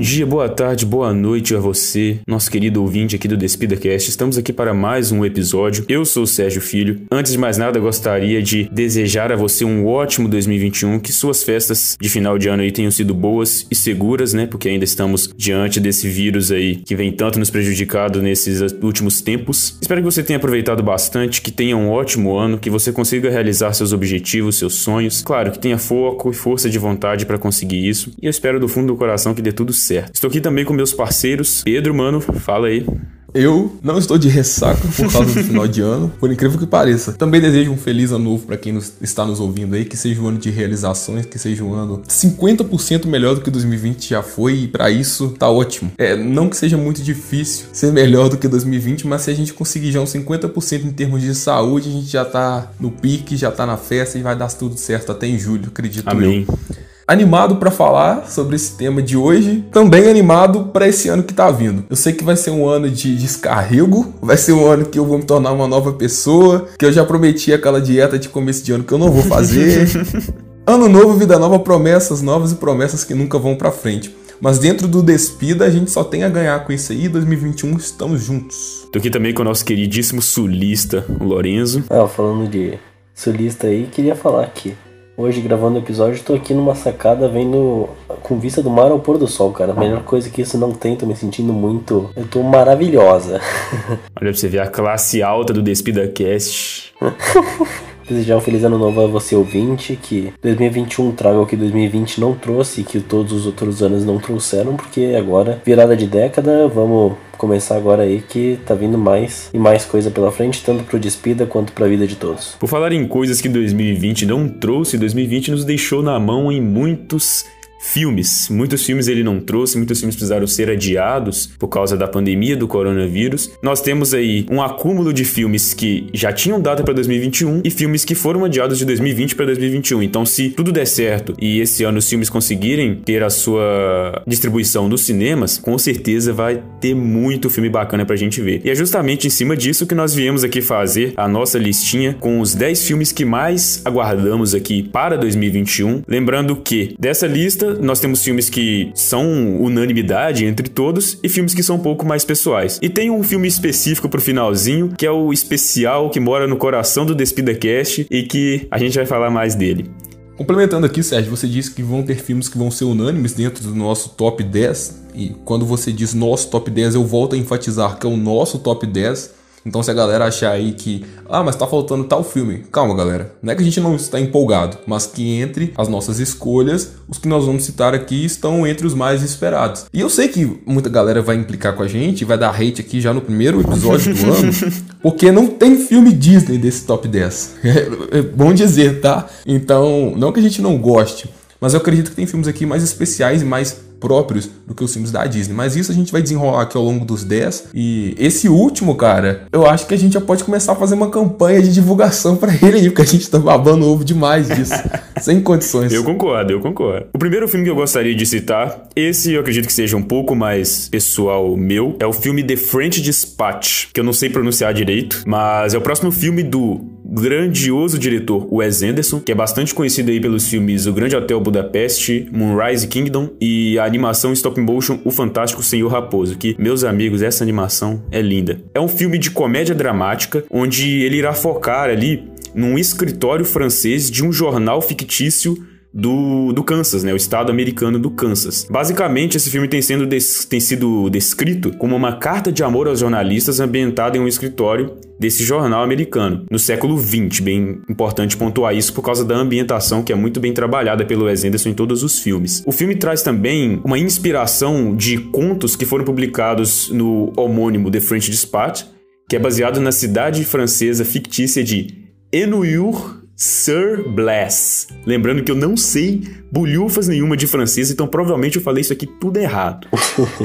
Bom dia, boa tarde, boa noite a você, nosso querido ouvinte aqui do DespidaCast. Estamos aqui para mais um episódio. Eu sou o Sérgio Filho. Antes de mais nada, gostaria de desejar a você um ótimo 2021, que suas festas de final de ano aí tenham sido boas e seguras, né? Porque ainda estamos diante desse vírus aí que vem tanto nos prejudicado nesses últimos tempos. Espero que você tenha aproveitado bastante, que tenha um ótimo ano, que você consiga realizar seus objetivos, seus sonhos. Claro, que tenha foco e força de vontade para conseguir isso. E eu espero do fundo do coração que dê tudo tudo certo. Estou aqui também com meus parceiros. Pedro, mano, fala aí. Eu não estou de ressaca por causa do final de ano, por incrível que pareça. Também desejo um feliz ano novo para quem nos, está nos ouvindo aí, que seja um ano de realizações, que seja um ano 50% melhor do que 2020 já foi, e para isso tá ótimo. É, não que seja muito difícil ser melhor do que 2020, mas se a gente conseguir já uns 50% em termos de saúde, a gente já tá no pique, já tá na festa e vai dar tudo certo até em julho, acredito Amém. eu animado para falar sobre esse tema de hoje, também animado para esse ano que tá vindo. Eu sei que vai ser um ano de descarrego, vai ser um ano que eu vou me tornar uma nova pessoa, que eu já prometi aquela dieta de começo de ano que eu não vou fazer. ano novo, vida nova, promessas novas e promessas que nunca vão para frente. Mas dentro do Despida, a gente só tem a ganhar com isso aí. 2021 estamos juntos. Tô aqui também com o nosso queridíssimo sulista, o Lorenzo. Ah, falando de sulista aí, queria falar aqui. Hoje, gravando o episódio, tô aqui numa sacada vendo com vista do mar ao pôr do sol, cara. A melhor coisa que isso não tem, tô me sentindo muito. Eu tô maravilhosa. Olha pra você ver a classe alta do Despida Cast. Desejar um feliz ano novo a você ouvinte, que 2021 traga o que 2020 não trouxe e que todos os outros anos não trouxeram, porque agora, virada de década, vamos começar agora aí que tá vindo mais e mais coisa pela frente, tanto pro Despida quanto pra vida de todos. Por falar em coisas que 2020 não trouxe, 2020 nos deixou na mão em muitos filmes. Muitos filmes ele não trouxe, muitos filmes precisaram ser adiados por causa da pandemia do coronavírus. Nós temos aí um acúmulo de filmes que já tinham data para 2021 e filmes que foram adiados de 2020 para 2021. Então, se tudo der certo e esse ano os filmes conseguirem ter a sua distribuição nos cinemas, com certeza vai ter muito filme bacana pra gente ver. E é justamente em cima disso que nós viemos aqui fazer a nossa listinha com os 10 filmes que mais aguardamos aqui para 2021. Lembrando que dessa lista nós temos filmes que são unanimidade entre todos e filmes que são um pouco mais pessoais. E tem um filme específico pro finalzinho, que é o especial que mora no coração do DespidaCast e que a gente vai falar mais dele. Complementando aqui, Sérgio, você disse que vão ter filmes que vão ser unânimes dentro do nosso top 10. E quando você diz nosso top 10, eu volto a enfatizar que é o nosso top 10. Então se a galera achar aí que, ah, mas tá faltando tal filme, calma galera, não é que a gente não está empolgado, mas que entre as nossas escolhas, os que nós vamos citar aqui estão entre os mais esperados. E eu sei que muita galera vai implicar com a gente, vai dar hate aqui já no primeiro episódio do ano, porque não tem filme Disney desse top 10. É, é bom dizer, tá? Então, não que a gente não goste, mas eu acredito que tem filmes aqui mais especiais e mais próprios do que os filmes da Disney. Mas isso a gente vai desenrolar aqui ao longo dos 10. E esse último, cara, eu acho que a gente já pode começar a fazer uma campanha de divulgação para ele aí, porque a gente tá babando ovo demais disso. sem condições. Eu concordo, eu concordo. O primeiro filme que eu gostaria de citar, esse eu acredito que seja um pouco mais pessoal meu, é o filme The French Dispatch, que eu não sei pronunciar direito, mas é o próximo filme do grandioso diretor Wes Anderson, que é bastante conhecido aí pelos filmes O Grande Hotel Budapeste, Moonrise Kingdom e a animação stop motion O Fantástico Senhor Raposo, que, meus amigos, essa animação é linda. É um filme de comédia dramática, onde ele irá focar ali num escritório francês de um jornal fictício do, do Kansas, né? O estado americano do Kansas. Basicamente, esse filme tem, sendo des, tem sido descrito como uma carta de amor aos jornalistas ambientada em um escritório desse jornal americano, no século XX. Bem importante pontuar isso por causa da ambientação que é muito bem trabalhada pelo Wes Anderson em todos os filmes. O filme traz também uma inspiração de contos que foram publicados no homônimo The French Dispatch, que é baseado na cidade francesa fictícia de Enuyur Sir Bless. Lembrando que eu não sei bolhufas nenhuma de francês, então provavelmente eu falei isso aqui tudo errado.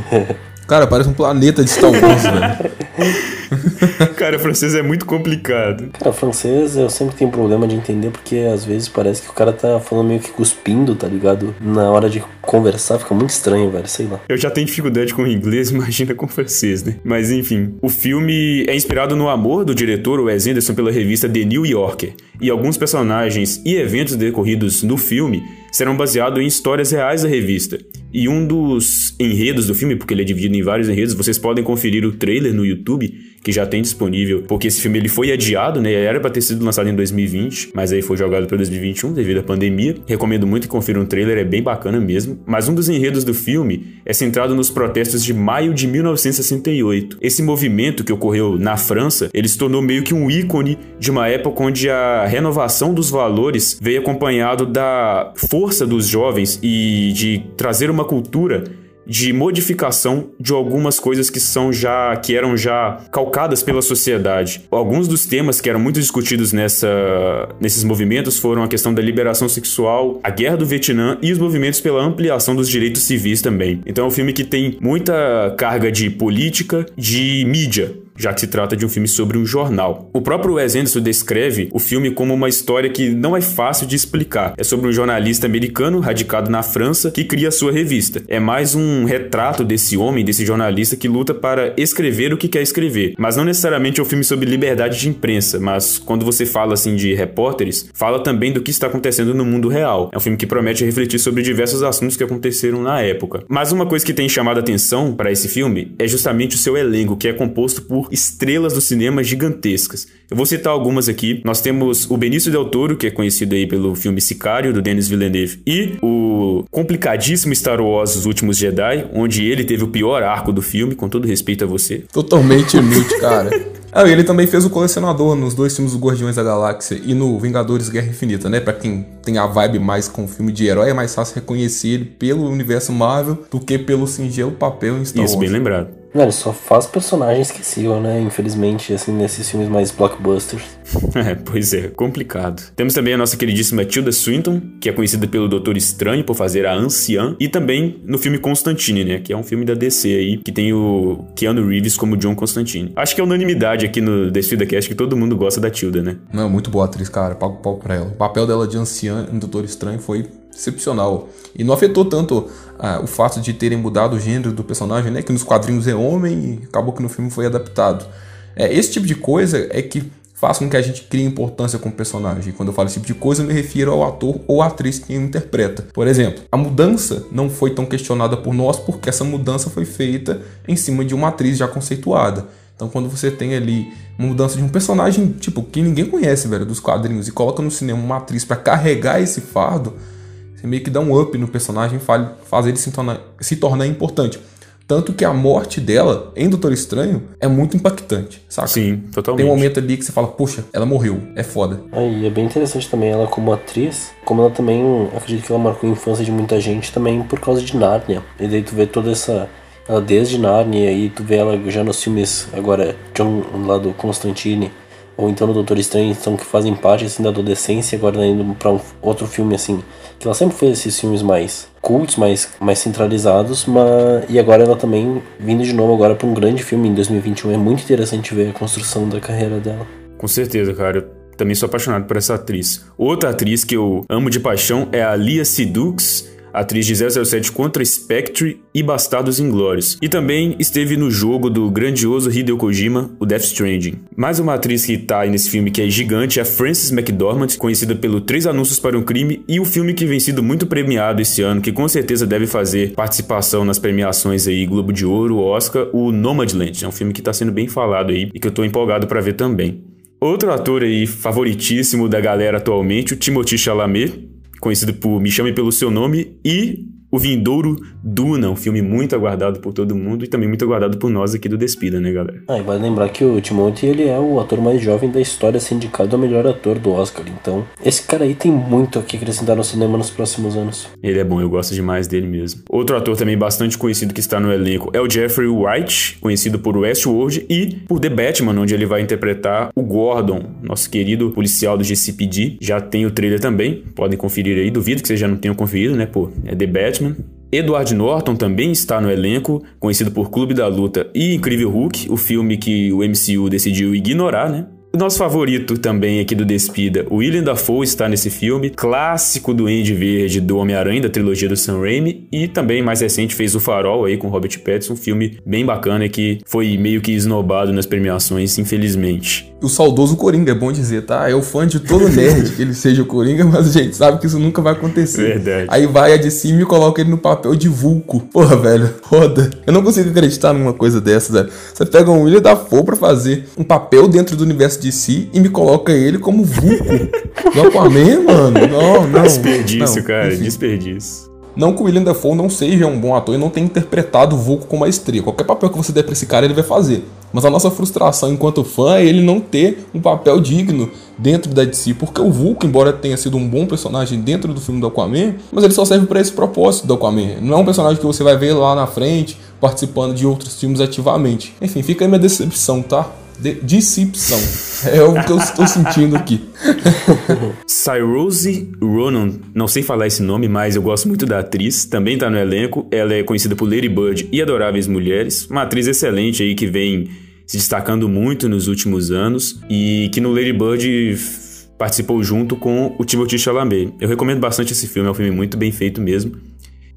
Cara, parece um planeta de Star Wars, velho. Cara, francês é muito complicado. Cara, francês eu sempre tenho problema de entender porque às vezes parece que o cara tá falando meio que cuspindo, tá ligado? Na hora de conversar fica muito estranho, velho, sei lá. Eu já tenho dificuldade com o inglês, imagina com o francês, né? Mas enfim, o filme é inspirado no amor do diretor Wes Anderson pela revista The New Yorker, e alguns personagens e eventos decorridos no filme serão baseados em histórias reais da revista. E um dos enredos do filme, porque ele é dividido em vários enredos, vocês podem conferir o trailer no YouTube, que já tem disponível, porque esse filme ele foi adiado, né? Era para ter sido lançado em 2020, mas aí foi jogado para 2021 devido à pandemia. Recomendo muito que confiram o trailer, é bem bacana mesmo. Mas um dos enredos do filme é centrado nos protestos de maio de 1968. Esse movimento que ocorreu na França, ele se tornou meio que um ícone de uma época onde a renovação dos valores veio acompanhado da força dos jovens e de trazer uma cultura de modificação de algumas coisas que são já que eram já calcadas pela sociedade. Alguns dos temas que eram muito discutidos nessa, nesses movimentos foram a questão da liberação sexual, a guerra do Vietnã e os movimentos pela ampliação dos direitos civis também. Então é um filme que tem muita carga de política, de mídia, já que se trata de um filme sobre um jornal. O próprio Wes Anderson descreve o filme como uma história que não é fácil de explicar. É sobre um jornalista americano radicado na França que cria sua revista. É mais um retrato desse homem, desse jornalista que luta para escrever o que quer escrever. Mas não necessariamente é um filme sobre liberdade de imprensa, mas quando você fala assim de repórteres, fala também do que está acontecendo no mundo real. É um filme que promete refletir sobre diversos assuntos que aconteceram na época. Mas uma coisa que tem chamado a atenção para esse filme é justamente o seu elenco, que é composto por estrelas do cinema gigantescas. Eu vou citar algumas aqui. Nós temos o Benício Del Toro, que é conhecido aí pelo filme Sicário, do Denis Villeneuve, e o complicadíssimo Star Wars Os Últimos Jedi, onde ele teve o pior arco do filme, com todo respeito a você. Totalmente inútil, cara. Ah, ele também fez o colecionador nos dois filmes do Guardiões da Galáxia e no Vingadores Guerra Infinita, né? Pra quem tem a vibe mais com o filme de herói, é mais fácil reconhecer ele pelo universo Marvel do que pelo singelo papel em Star Isso, Wars. bem lembrado. Velho, só faz personagem esquecível, né? Infelizmente, assim, nesses filmes mais blockbusters. É, pois é, complicado. Temos também a nossa queridíssima Tilda Swinton, que é conhecida pelo Doutor Estranho por fazer a anciã, e também no filme Constantine, né? Que é um filme da DC aí, que tem o Keanu Reeves como John Constantine. Acho que é unanimidade aqui no Desfida Cast que todo mundo gosta da Tilda, né? Não, muito boa atriz, cara. Pago pau pra ela. O papel dela de anciã em Doutor Estranho foi excepcional. E não afetou tanto ah, o fato de terem mudado o gênero do personagem, né? Que nos quadrinhos é homem e acabou que no filme foi adaptado. É, esse tipo de coisa é que faz com que a gente crie importância com o personagem. Quando eu falo esse tipo de coisa, eu me refiro ao ator ou atriz que interpreta. Por exemplo, a mudança não foi tão questionada por nós porque essa mudança foi feita em cima de uma atriz já conceituada. Então, quando você tem ali uma mudança de um personagem, tipo, que ninguém conhece, velho, dos quadrinhos, e coloca no cinema uma atriz para carregar esse fardo, meio que dá um up no personagem, faz ele se tornar, se tornar importante. Tanto que a morte dela em Doutor Estranho é muito impactante, saca? Sim, totalmente. Tem um momento ali que você fala, poxa, ela morreu, é foda. Aí é bem interessante também ela como atriz, como ela também, acredito que ela marcou a infância de muita gente também por causa de Narnia. E daí tu vê toda essa, ela desde Narnia e tu vê ela já nos filmes, agora John lá do Constantine, ou então no Doutor Estranho, então que fazem parte assim da adolescência, agora indo pra um outro filme assim, que ela sempre fez esses filmes mais cultos, mais, mais centralizados, mas e agora ela também vindo de novo agora para um grande filme em 2021. É muito interessante ver a construção da carreira dela. Com certeza, cara. Eu também sou apaixonado por essa atriz. Outra atriz que eu amo de paixão é a Lia Sidux, atriz de 007 contra Spectre e Bastardos Inglórios. E também esteve no jogo do grandioso Hideo Kojima, o Death Stranding. Mais uma atriz que tá aí nesse filme que é gigante é a Frances McDormand, conhecida pelo Três Anúncios para um Crime e o filme que vem sido muito premiado esse ano, que com certeza deve fazer participação nas premiações aí Globo de Ouro, Oscar, o Nomadland. É um filme que tá sendo bem falado aí e que eu tô empolgado para ver também. Outro ator aí favoritíssimo da galera atualmente, o Timothée Chalamet, conhecido por Me Chame Pelo Seu Nome, e o vindouro Duna, um filme muito aguardado por todo mundo e também muito aguardado por nós aqui do Despida, né, galera? Ah, e vale lembrar que o Timothy, ele é o ator mais jovem da história sindicado ao melhor ator do Oscar, então esse cara aí tem muito a que acrescentar no cinema nos próximos anos. Ele é bom, eu gosto demais dele mesmo. Outro ator também bastante conhecido que está no elenco é o Jeffrey Wright, conhecido por Westworld e por The Batman, onde ele vai interpretar o Gordon, nosso querido policial do GCPD. Já tem o trailer também, podem conferir aí, duvido que vocês já não tenham conferido, né, pô, é The Batman. Edward Norton também está no elenco, conhecido por Clube da Luta e Incrível Hulk, o filme que o MCU decidiu ignorar, né? O nosso favorito também aqui do Despida, o William Dafoe está nesse filme, clássico do Andy Verde do Homem-Aranha, da trilogia do Sam Raimi, e também mais recente fez O Farol aí com Robert Pattinson, um filme bem bacana que foi meio que esnobado nas premiações, infelizmente. O saudoso Coringa, é bom dizer, tá? É o fã de todo nerd que ele seja o Coringa, mas a gente sabe que isso nunca vai acontecer. Verdade. Aí vai a de cima e coloca ele no papel de vulco. Porra, velho, foda. Eu não consigo acreditar numa coisa dessa, velho. Você pega um William Dafoe pra fazer um papel dentro do universo de si e me coloca ele como vulco. do Aquaman, mano. Não, não. Desperdício, não. cara, Enfim. desperdício. Não que o William Dafoe não seja um bom ator e não tenha interpretado o Vulco com maestria. Qualquer papel que você der pra esse cara, ele vai fazer. Mas a nossa frustração enquanto fã é ele não ter um papel digno dentro da DC. Porque o Vulco, embora tenha sido um bom personagem dentro do filme do Aquaman, mas ele só serve para esse propósito do Aquaman. Não é um personagem que você vai ver lá na frente, participando de outros filmes ativamente. Enfim, fica aí minha decepção, tá? De. É o que eu estou sentindo aqui. Cyrose Ronan, não sei falar esse nome, mas eu gosto muito da atriz, também tá no elenco. Ela é conhecida por Lady Bird e Adoráveis Mulheres, uma atriz excelente aí que vem se destacando muito nos últimos anos e que no Lady Bird participou junto com o Timothée Chalamet. Eu recomendo bastante esse filme, é um filme muito bem feito mesmo.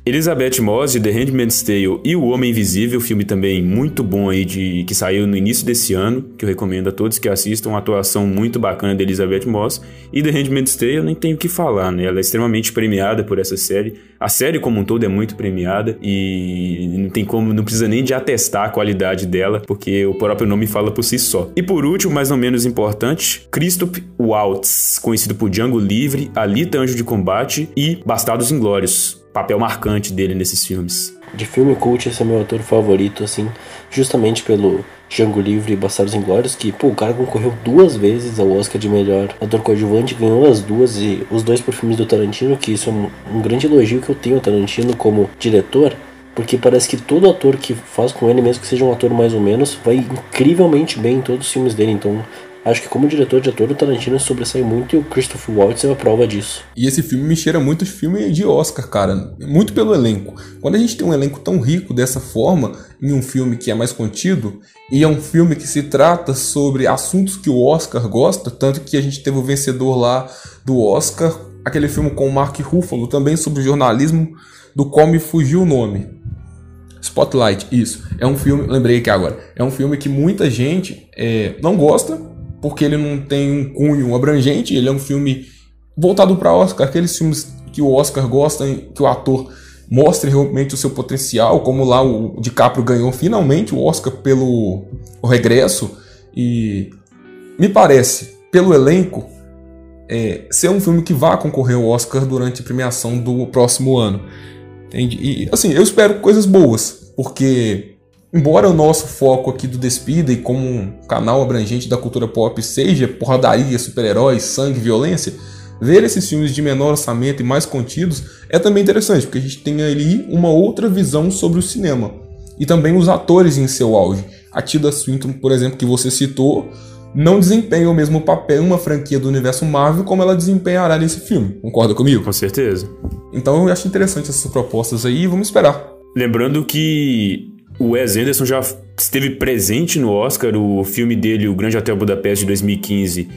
Elizabeth Moss de The Handmaid's Tale e O Homem Invisível, filme também muito bom aí de que saiu no início desse ano, que eu recomendo a todos que assistam, uma atuação muito bacana de Elizabeth Moss. E The Handmaid's Tale eu nem tenho o que falar, né? Ela é extremamente premiada por essa série. A série como um todo é muito premiada e não tem como, não precisa nem de atestar a qualidade dela, porque o próprio nome fala por si só. E por último, mas não menos importante, Christoph Waltz, conhecido por Django Livre, Alita Anjo de Combate e Bastardos Inglórios papel marcante dele nesses filmes. De filme cult, esse é meu ator favorito, assim, justamente pelo Django Livre e Bastardos Inglórios, que, pô, o cara concorreu duas vezes ao Oscar de melhor ator coadjuvante, ganhou as duas, e os dois por filmes do Tarantino, que isso é um, um grande elogio que eu tenho ao Tarantino como diretor, porque parece que todo ator que faz com ele, mesmo que seja um ator mais ou menos, vai incrivelmente bem em todos os filmes dele, então... Acho que como diretor de ator, o Tarantino sobressai muito e o Christopher Waltz é a prova disso. E esse filme me cheira muito filme de Oscar, cara. Muito pelo elenco. Quando a gente tem um elenco tão rico dessa forma, em um filme que é mais contido, e é um filme que se trata sobre assuntos que o Oscar gosta, tanto que a gente teve o vencedor lá do Oscar, aquele filme com o Mark Ruffalo, também sobre jornalismo, do qual me fugiu o nome. Spotlight, isso. É um filme, lembrei aqui agora, é um filme que muita gente é, não gosta, porque ele não tem um cunho abrangente, ele é um filme voltado para Oscar, aqueles filmes que o Oscar gosta, que o ator mostre realmente o seu potencial, como lá o DiCaprio ganhou finalmente o Oscar pelo o regresso e me parece, pelo elenco, é, ser um filme que vá concorrer ao Oscar durante a premiação do próximo ano. Entende? E assim, eu espero coisas boas, porque embora o nosso foco aqui do Despida e como um canal abrangente da cultura pop seja porradaria, super-heróis, sangue, violência, ver esses filmes de menor orçamento e mais contidos é também interessante, porque a gente tem ali uma outra visão sobre o cinema. E também os atores em seu auge. A Tilda Swinton, por exemplo, que você citou, não desempenha o mesmo papel em uma franquia do universo Marvel como ela desempenhará nesse filme. Concorda comigo? Com certeza. Então eu acho interessante essas propostas aí e vamos esperar. Lembrando que o Wes Anderson já esteve presente no Oscar, o filme dele, O Grande Hotel Budapeste de 2015,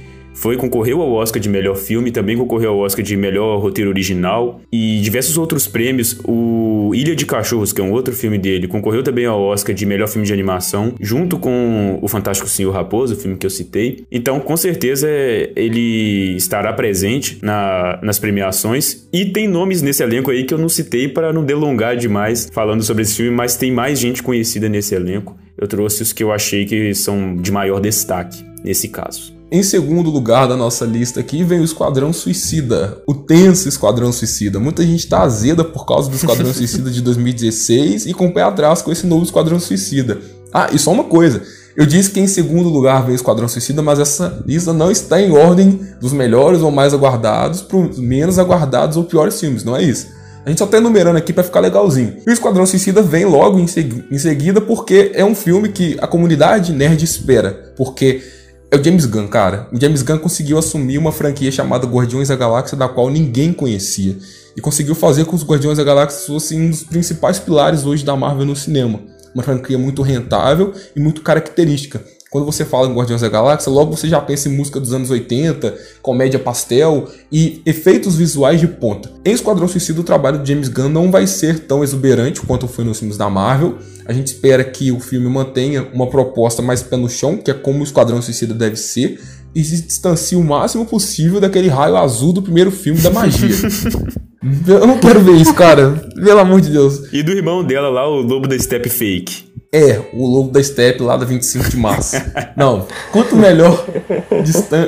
foi concorreu ao Oscar de melhor filme, também concorreu ao Oscar de melhor roteiro original e diversos outros prêmios. O Ilha de Cachorros, que é um outro filme dele, concorreu também ao Oscar de melhor filme de animação, junto com o Fantástico Senhor Raposo, o filme que eu citei. Então, com certeza, ele estará presente na, nas premiações e tem nomes nesse elenco aí que eu não citei para não delongar demais falando sobre esse filme, mas tem mais gente conhecida nesse elenco. Eu trouxe os que eu achei que são de maior destaque nesse caso. Em segundo lugar da nossa lista aqui vem o Esquadrão Suicida, o tenso Esquadrão Suicida. Muita gente tá azeda por causa do Esquadrão Suicida de 2016 e com o pé atrás com esse novo Esquadrão Suicida. Ah, e só uma coisa, eu disse que em segundo lugar vem o Esquadrão Suicida, mas essa lista não está em ordem dos melhores ou mais aguardados para os menos aguardados ou piores filmes, não é isso. A gente só tá enumerando aqui para ficar legalzinho. E o Esquadrão Suicida vem logo em, segui em seguida porque é um filme que a comunidade nerd espera, porque é o James Gunn, cara. O James Gunn conseguiu assumir uma franquia chamada Guardiões da Galáxia, da qual ninguém conhecia. E conseguiu fazer com que os Guardiões da Galáxia fossem um dos principais pilares hoje da Marvel no cinema. Uma franquia muito rentável e muito característica. Quando você fala em Guardiões da Galáxia, logo você já pensa em música dos anos 80, comédia pastel e efeitos visuais de ponta. Em Esquadrão Suicida, o trabalho de James Gunn não vai ser tão exuberante quanto foi nos filmes da Marvel. A gente espera que o filme mantenha uma proposta mais pé no chão, que é como o Esquadrão Suicida deve ser, e se distancie o máximo possível daquele raio azul do primeiro filme da magia. Eu não quero ver isso, cara. Pelo amor de Deus. E do irmão dela lá, o Lobo da Step Fake. É, o lobo da Step lá da 25 de março. Não, quanto melhor,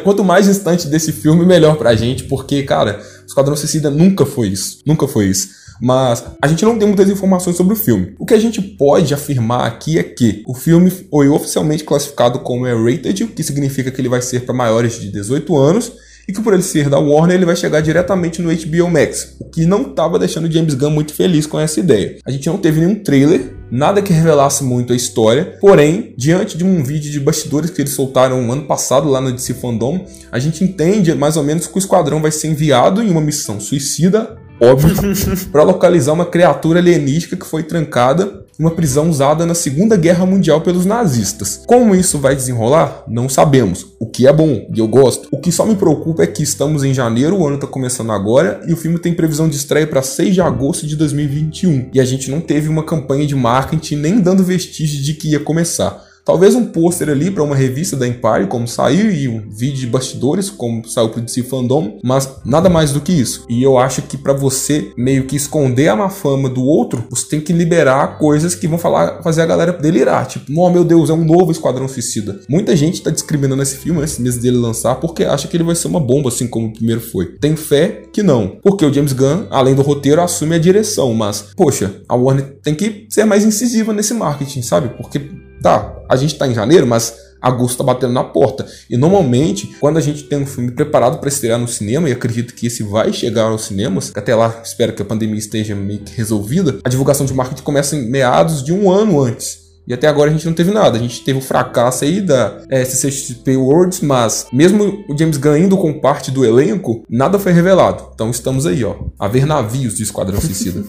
quanto mais distante desse filme, melhor pra gente, porque, cara, Esquadrão Suicida nunca foi isso. Nunca foi isso. Mas a gente não tem muitas informações sobre o filme. O que a gente pode afirmar aqui é que o filme foi oficialmente classificado como rated, que significa que ele vai ser para maiores de 18 anos, e que por ele ser da Warner, ele vai chegar diretamente no HBO Max, o que não estava deixando James Gunn muito feliz com essa ideia. A gente não teve nenhum trailer, nada que revelasse muito a história, porém, diante de um vídeo de bastidores que eles soltaram ano passado lá no DC Fandom, a gente entende mais ou menos que o esquadrão vai ser enviado em uma missão suicida óbvio, para localizar uma criatura alienística que foi trancada uma prisão usada na Segunda Guerra Mundial pelos nazistas. Como isso vai desenrolar? Não sabemos. O que é bom e eu gosto. O que só me preocupa é que estamos em janeiro, o ano está começando agora e o filme tem previsão de estreia para 6 de agosto de 2021. E a gente não teve uma campanha de marketing nem dando vestígios de que ia começar. Talvez um pôster ali para uma revista da Empire, como saiu, e um vídeo de bastidores, como saiu pro DC Fandom, mas nada mais do que isso. E eu acho que para você meio que esconder a má fama do outro, você tem que liberar coisas que vão falar, fazer a galera delirar. Tipo, oh meu Deus, é um novo Esquadrão Suicida. Muita gente tá discriminando esse filme antes mesmo dele lançar porque acha que ele vai ser uma bomba, assim como o primeiro foi. Tem fé que não. Porque o James Gunn, além do roteiro, assume a direção. Mas, poxa, a Warner tem que ser mais incisiva nesse marketing, sabe? Porque Tá, a gente tá em janeiro, mas agosto tá batendo na porta. E normalmente, quando a gente tem um filme preparado para estrear no cinema, e acredito que esse vai chegar aos cinemas, até lá espero que a pandemia esteja meio que resolvida, a divulgação de marketing começa em meados de um ano antes. E até agora a gente não teve nada. A gente teve o fracasso aí da é, CCXP Worlds, mas mesmo o James Gunn indo com parte do elenco, nada foi revelado. Então estamos aí, ó, a ver navios de Esquadrão Suicida.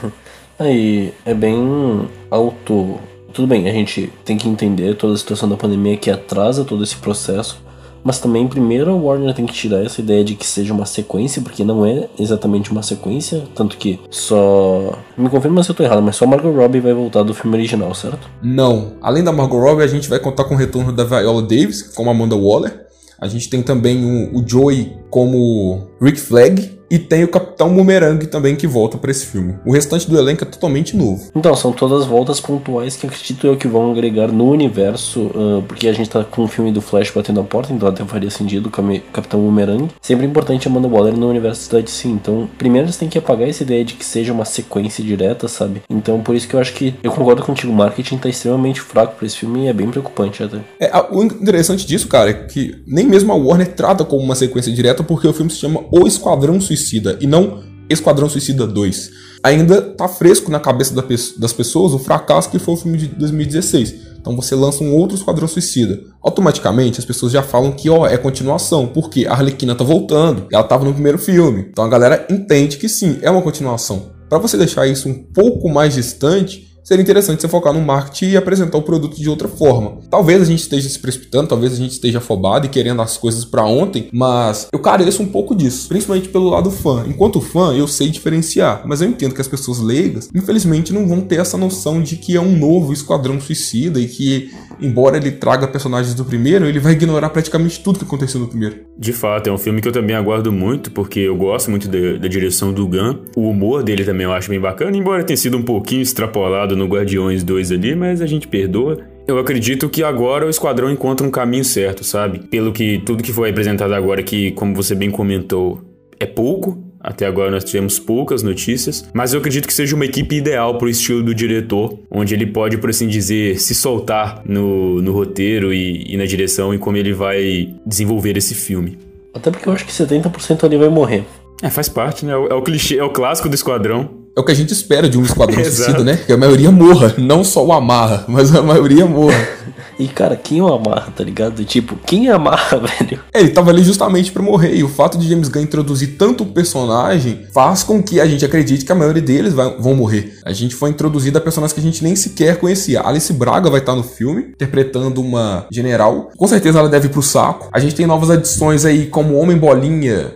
aí é bem auto tudo bem, a gente tem que entender toda a situação da pandemia que atrasa todo esse processo, mas também, primeiro, a Warner tem que tirar essa ideia de que seja uma sequência, porque não é exatamente uma sequência, tanto que só. Me confirma se eu tô errado, mas só Margot Robbie vai voltar do filme original, certo? Não. Além da Margot Robbie, a gente vai contar com o retorno da Viola Davis, como Amanda Waller. A gente tem também o, o Joey como Rick Flag, e tem o Capitão Boomerang também que volta para esse filme. O restante do elenco é totalmente novo. Então, são todas voltas pontuais que acredito eu que vão agregar no universo, uh, porque a gente tá com o filme do Flash batendo a porta, então até faria sentido o Capitão Boomerang. Sempre importante Amanda Waller no universo da DC. Então, primeiro eles têm que apagar essa ideia de que seja uma sequência direta, sabe? Então, por isso que eu acho que eu concordo contigo, o marketing tá extremamente fraco para esse filme e é bem preocupante até. É, o interessante disso, cara, é que nem mesmo a Warner trata como uma sequência direta porque o filme se chama O Esquadrão Suicida e não Esquadrão Suicida 2. Ainda tá fresco na cabeça das pessoas o fracasso que foi o filme de 2016. Então você lança um outro Esquadrão Suicida. Automaticamente as pessoas já falam que ó, é continuação, porque a Arlequina tá voltando, ela tava no primeiro filme. Então a galera entende que sim, é uma continuação. Para você deixar isso um pouco mais distante, seria interessante você focar no marketing e apresentar o produto de outra forma. Talvez a gente esteja se precipitando, talvez a gente esteja afobado e querendo as coisas para ontem, mas eu careço um pouco disso, principalmente pelo lado fã. Enquanto fã, eu sei diferenciar, mas eu entendo que as pessoas leigas, infelizmente, não vão ter essa noção de que é um novo Esquadrão Suicida e que, embora ele traga personagens do primeiro, ele vai ignorar praticamente tudo que aconteceu no primeiro. De fato, é um filme que eu também aguardo muito, porque eu gosto muito da, da direção do Gun. O humor dele também eu acho bem bacana, embora tenha sido um pouquinho extrapolado no Guardiões 2 ali, mas a gente perdoa. Eu acredito que agora o esquadrão encontra um caminho certo, sabe? Pelo que tudo que foi apresentado agora, que, como você bem comentou, é pouco. Até agora nós tivemos poucas notícias, mas eu acredito que seja uma equipe ideal para o estilo do diretor, onde ele pode, por assim dizer, se soltar no, no roteiro e, e na direção e como ele vai desenvolver esse filme. Até porque eu acho que 70% ali vai morrer. É, faz parte, né? É o, é o clichê, é o clássico do esquadrão. É o que a gente espera de um esquadrão suicida, né? Que a maioria morra. Não só o amarra, mas a maioria morra. E, cara, quem o amarra, tá ligado? Tipo, quem amarra, velho? É, ele tava ali justamente para morrer. E o fato de James Gunn introduzir tanto personagem faz com que a gente acredite que a maioria deles vai, vão morrer. A gente foi introduzido a personagens que a gente nem sequer conhecia. Alice Braga vai estar no filme, interpretando uma general. Com certeza ela deve ir pro saco. A gente tem novas adições aí, como Homem Bolinha,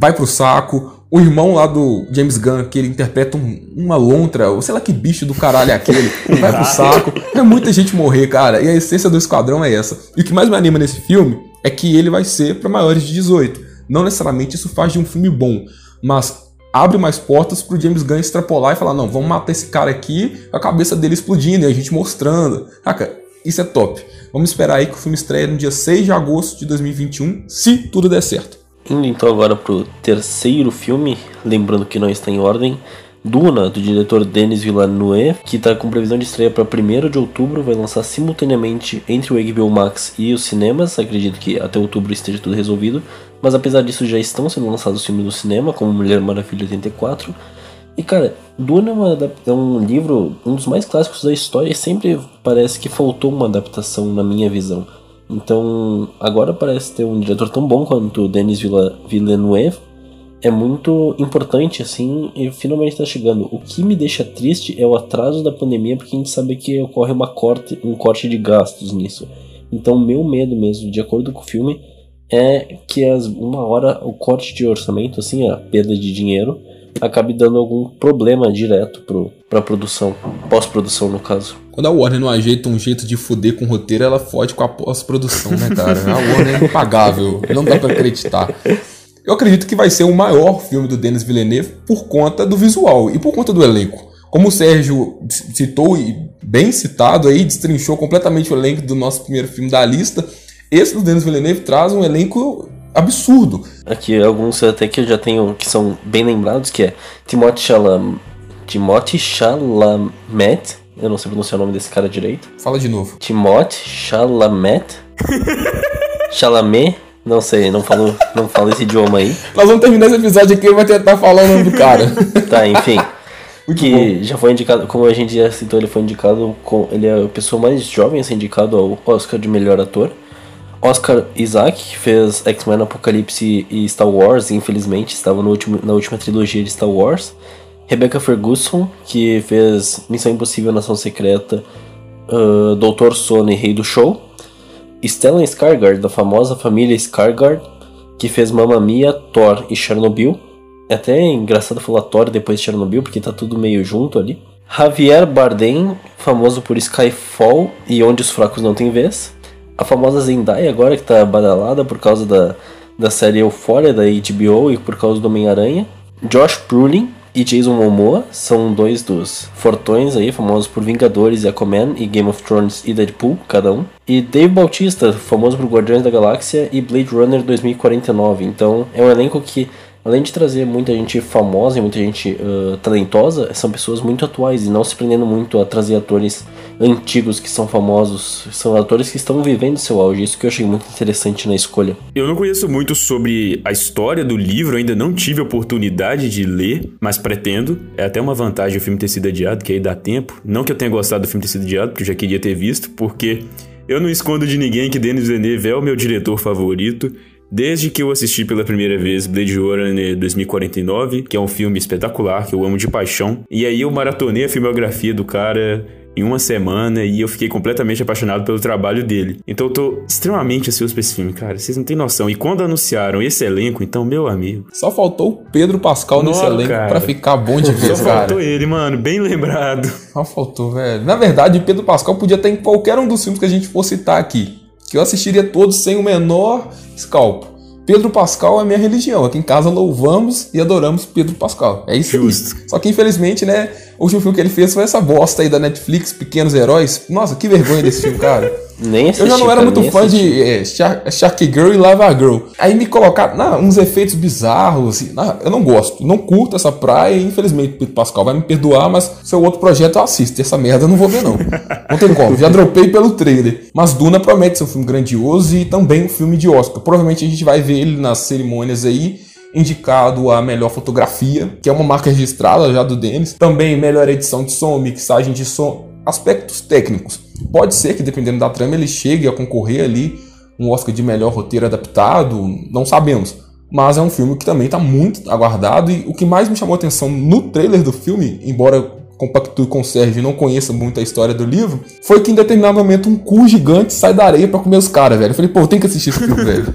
vai pro saco. O irmão lá do James Gunn, que ele interpreta um, uma lontra, ou sei lá que bicho do caralho é aquele, vai pro saco. É muita gente morrer, cara. E a essência do esquadrão é essa. E o que mais me anima nesse filme é que ele vai ser para maiores de 18. Não necessariamente isso faz de um filme bom, mas abre mais portas pro James Gunn extrapolar e falar: não, vamos matar esse cara aqui, a cabeça dele explodindo e a gente mostrando. Saca? Isso é top. Vamos esperar aí que o filme estreia no dia 6 de agosto de 2021, se tudo der certo. Indo então agora pro terceiro filme, lembrando que não está em ordem, Duna, do diretor Denis Villeneuve, que está com previsão de estreia para 1 de outubro, vai lançar simultaneamente entre o HBO Max e os cinemas, acredito que até outubro esteja tudo resolvido, mas apesar disso já estão sendo lançados filmes no cinema, como Mulher Maravilha 84, e cara, Duna é, é um livro, um dos mais clássicos da história, e sempre parece que faltou uma adaptação na minha visão. Então, agora parece ter um diretor tão bom quanto o Denis Villeneuve. É muito importante, assim, e finalmente está chegando. O que me deixa triste é o atraso da pandemia, porque a gente sabe que ocorre uma corte, um corte de gastos nisso. Então, meu medo mesmo, de acordo com o filme, é que as, uma hora o corte de orçamento, assim, a perda de dinheiro, acabe dando algum problema direto pro, pra produção, pós-produção no caso. Quando a Warner não ajeita um jeito de fuder com o roteiro, ela fode com a pós-produção, né, cara? A Warner é impagável, não dá para acreditar. Eu acredito que vai ser o maior filme do Denis Villeneuve por conta do visual e por conta do elenco. Como o Sérgio citou e bem citado aí, destrinchou completamente o elenco do nosso primeiro filme da lista, esse do Denis Villeneuve traz um elenco absurdo. Aqui alguns até que eu já tenho que são bem lembrados, que é Timothée Chalamet, Timothée Chalamet, eu não sei pronunciar o nome desse cara direito. Fala de novo. Timothée Chalamet. Chalamet, não sei, não falo, não falo esse idioma aí. Nós vamos terminar esse episódio aqui e vai tentar falar o nome do cara. tá, enfim. Muito que bom. já foi indicado, como a gente já citou, ele foi indicado com. Ele é a pessoa mais jovem a ser indicado ao Oscar de melhor ator. Oscar Isaac, que fez X-Men Apocalipse e Star Wars, infelizmente estava último, na última trilogia de Star Wars. Rebecca Ferguson, que fez Missão Impossível Nação Secreta, uh, Doutor Sono e Rei do Show. Stellan Skarsgård, da famosa família Skarsgård, que fez Mamma Mia, Thor e Chernobyl. É até engraçado falar Thor depois de Chernobyl, porque tá tudo meio junto ali. Javier Bardem, famoso por Skyfall e Onde os Fracos Não Têm Vez a famosa Zendaya agora que tá badalada por causa da, da série Euphoria da HBO e por causa do Homem-Aranha. Josh Brolin e Jason Momoa são dois dos fortões aí, famosos por Vingadores e Aquaman e Game of Thrones e Deadpool, cada um. E Dave Bautista, famoso por Guardiões da Galáxia e Blade Runner 2049. Então é um elenco que além de trazer muita gente famosa e muita gente uh, talentosa, são pessoas muito atuais e não se prendendo muito a trazer atores antigos que são famosos. São atores que estão vivendo seu auge. Isso que eu achei muito interessante na escolha. Eu não conheço muito sobre a história do livro, ainda não tive oportunidade de ler, mas pretendo. É até uma vantagem o filme ter sido adiado, que aí dá tempo. Não que eu tenha gostado do filme ter sido adiado, porque eu já queria ter visto, porque eu não escondo de ninguém que Denis Villeneuve é o meu diretor favorito. Desde que eu assisti pela primeira vez Blade Runner 2049, que é um filme espetacular, que eu amo de paixão, e aí eu maratonei a filmografia do cara em uma semana e eu fiquei completamente apaixonado pelo trabalho dele. Então eu tô extremamente ansioso pra esse filme, cara. Vocês não têm noção. E quando anunciaram esse elenco, então, meu amigo. Só faltou o Pedro Pascal Nossa, nesse elenco cara. pra ficar bom de vez, Só cara. faltou ele, mano. Bem lembrado. Só faltou, velho. Na verdade, Pedro Pascal podia estar em qualquer um dos filmes que a gente for citar aqui. Que eu assistiria todos sem o menor escalpo. Pedro Pascal é minha religião. Aqui em casa louvamos e adoramos Pedro Pascal. É isso Justo. Só que infelizmente, né, o último filme que ele fez foi essa bosta aí da Netflix, Pequenos Heróis. Nossa, que vergonha desse filme, cara. Nem assisti, Eu já não era muito fã assisti. de é, Shark, Shark Girl e Lava Girl. Aí me colocaram não, uns efeitos bizarros. Assim, não, eu não gosto. Não curto essa praia. E infelizmente, Pedro Pascal vai me perdoar, mas seu outro projeto eu assisto. Essa merda eu não vou ver, não. Não tem como. Já dropei pelo trailer. Mas Duna promete ser um filme grandioso e também um filme de Oscar. Provavelmente a gente vai ver ele nas cerimônias aí indicado a melhor fotografia, que é uma marca registrada já do Denis. Também melhor edição de som, mixagem de som. Aspectos técnicos. Pode ser que, dependendo da trama, ele chegue a concorrer ali um Oscar de melhor roteiro adaptado, não sabemos. Mas é um filme que também está muito aguardado e o que mais me chamou a atenção no trailer do filme, embora compactue com Sérgio e não conheça muito a história do livro, foi que em determinado momento um cu gigante sai da areia para comer os caras, velho. Eu falei, pô, tem que assistir esse filme, velho.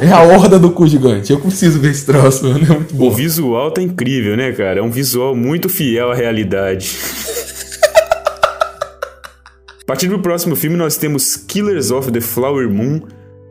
É a horda do cu gigante. Eu preciso ver esse troço, mano. É muito bom. O visual tá incrível, né, cara? É um visual muito fiel à realidade. Partindo pro próximo filme, nós temos Killers of the Flower Moon,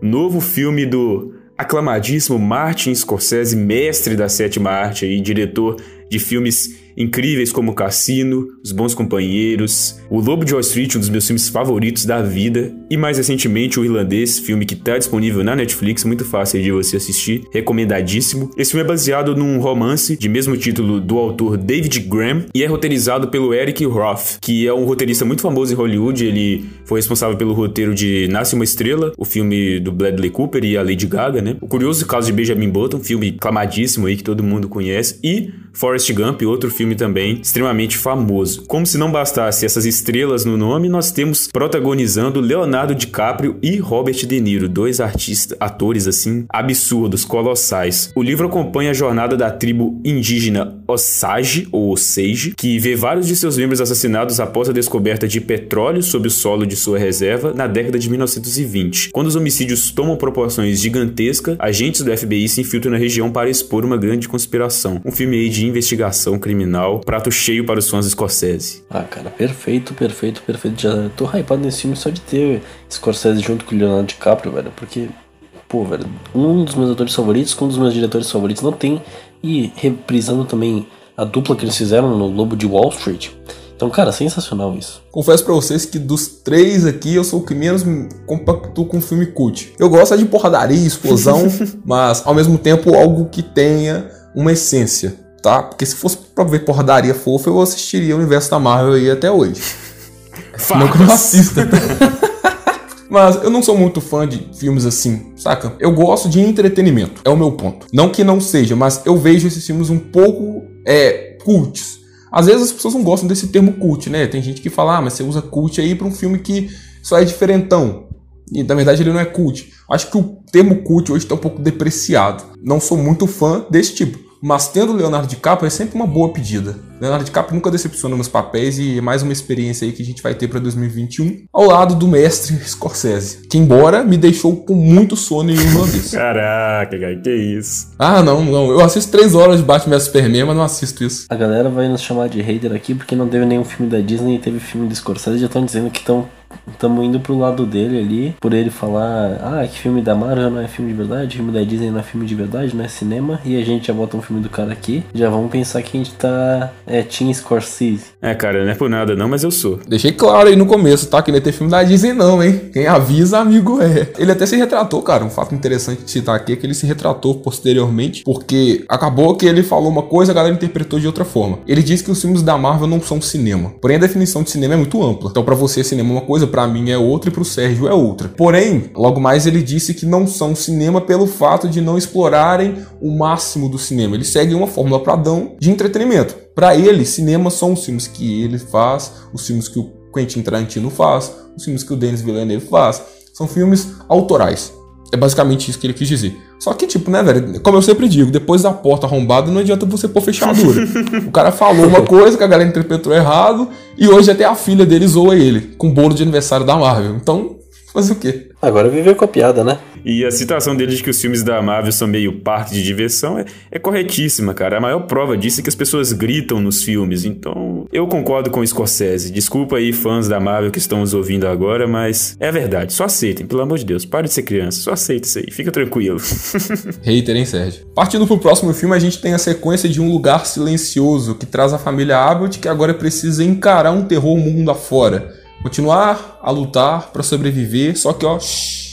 novo filme do aclamadíssimo Martin Scorsese, mestre da sétima arte e diretor de filmes incríveis como Cassino, Os Bons Companheiros, O Lobo de Wall Street, um dos meus filmes favoritos da vida, e mais recentemente O Irlandês, filme que está disponível na Netflix, muito fácil de você assistir, recomendadíssimo. Esse filme é baseado num romance de mesmo título do autor David Graham e é roteirizado pelo Eric Roth, que é um roteirista muito famoso em Hollywood, ele foi responsável pelo roteiro de Nasce uma Estrela, o filme do Bradley Cooper e a Lady Gaga, né? O Curioso Caso de Benjamin Button, filme aclamadíssimo aí que todo mundo conhece, e Forrest Gump, outro filme também extremamente famoso. Como se não bastasse essas estrelas no nome, nós temos protagonizando Leonardo DiCaprio e Robert De Niro, dois artistas, atores assim absurdos, colossais. O livro acompanha a jornada da tribo indígena Osage ou Osage, que vê vários de seus membros assassinados após a descoberta de petróleo sob o solo de sua reserva na década de 1920. Quando os homicídios tomam proporções gigantescas, agentes do FBI se infiltram na região para expor uma grande conspiração. Um filme de investigação criminal, prato cheio para os fãs de Scorsese. Ah, cara, perfeito, perfeito, perfeito. Já tô hypado nesse filme só de ter Scorsese junto com o Leonardo DiCaprio, velho, porque, pô, velho, um dos meus atores favoritos com um dos meus diretores favoritos não tem. E reprisando também a dupla que eles fizeram no Lobo de Wall Street. Então, cara, sensacional isso. Confesso pra vocês que dos três aqui, eu sou o que menos compacto com filme cult. Eu gosto de porradaria, explosão, mas ao mesmo tempo algo que tenha uma essência tá? Porque se fosse pra ver porradaria fofa, eu assistiria o universo da Marvel aí até hoje. não que eu não assista. Mas eu não sou muito fã de filmes assim, saca? Eu gosto de entretenimento, é o meu ponto. Não que não seja, mas eu vejo esses filmes um pouco é, cults. Às vezes as pessoas não gostam desse termo cult, né? Tem gente que fala, ah, mas você usa cult aí pra um filme que só é diferentão. E na verdade ele não é cult. Acho que o termo cult hoje tá um pouco depreciado. Não sou muito fã desse tipo. Mas tendo o Leonardo DiCaprio é sempre uma boa pedida. Leonardo DiCaprio nunca decepciona nos papéis e é mais uma experiência aí que a gente vai ter para 2021 ao lado do mestre Scorsese, que embora me deixou com muito sono em uma vez. Caraca, cara, que isso? Ah, não, não. Eu assisto três horas de Batman vs Superman, mas não assisto isso. A galera vai nos chamar de hater aqui porque não teve nenhum filme da Disney e teve filme do Scorsese. Já estão dizendo que estão estamos indo pro lado dele ali, por ele falar, ah, que filme da Marvel não é filme de verdade, filme da Disney não é filme de verdade, não é cinema, e a gente já bota um filme do cara aqui, já vamos pensar que a gente tá, é, Team Scorsese. É, cara, não é por nada não, mas eu sou. Deixei claro aí no começo, tá, que não ia ter filme da Disney não, hein, quem avisa, amigo é. Ele até se retratou, cara, um fato interessante de citar aqui é que ele se retratou posteriormente, porque acabou que ele falou uma coisa, a galera interpretou de outra forma. Ele disse que os filmes da Marvel não são cinema, porém a definição de cinema é muito ampla, então para você cinema é uma coisa, para mim é outra e pro Sérgio é outra. Porém, logo mais ele disse que não são cinema pelo fato de não explorarem o máximo do cinema. Eles seguem uma fórmula padrão de entretenimento. Para ele, cinema são os filmes que ele faz, os filmes que o Quentin Tarantino faz, os filmes que o Denis Villeneuve faz. São filmes autorais. É basicamente isso que ele quis dizer. Só que, tipo, né, velho? Como eu sempre digo, depois da porta arrombada não adianta você pôr fechadura. o cara falou uma coisa que a galera interpretou errado e hoje até a filha dele zoa ele com o bolo de aniversário da Marvel. Então, fazer o quê? Agora viver com a piada, né? E a citação dele de que os filmes da Marvel são meio parte de diversão é, é, corretíssima, cara. A maior prova disso é que as pessoas gritam nos filmes. Então, eu concordo com o Scorsese. Desculpa aí, fãs da Marvel que estão nos ouvindo agora, mas é verdade. Só aceitem, pelo amor de Deus. Pare de ser criança. Só aceita isso aí. Fica tranquilo. Hater, hein, Sérgio? Partindo pro próximo filme, a gente tem a sequência de Um Lugar Silencioso, que traz a família Abbott, que agora precisa encarar um terror mundo afora. Continuar a lutar para sobreviver, só que ó, shh,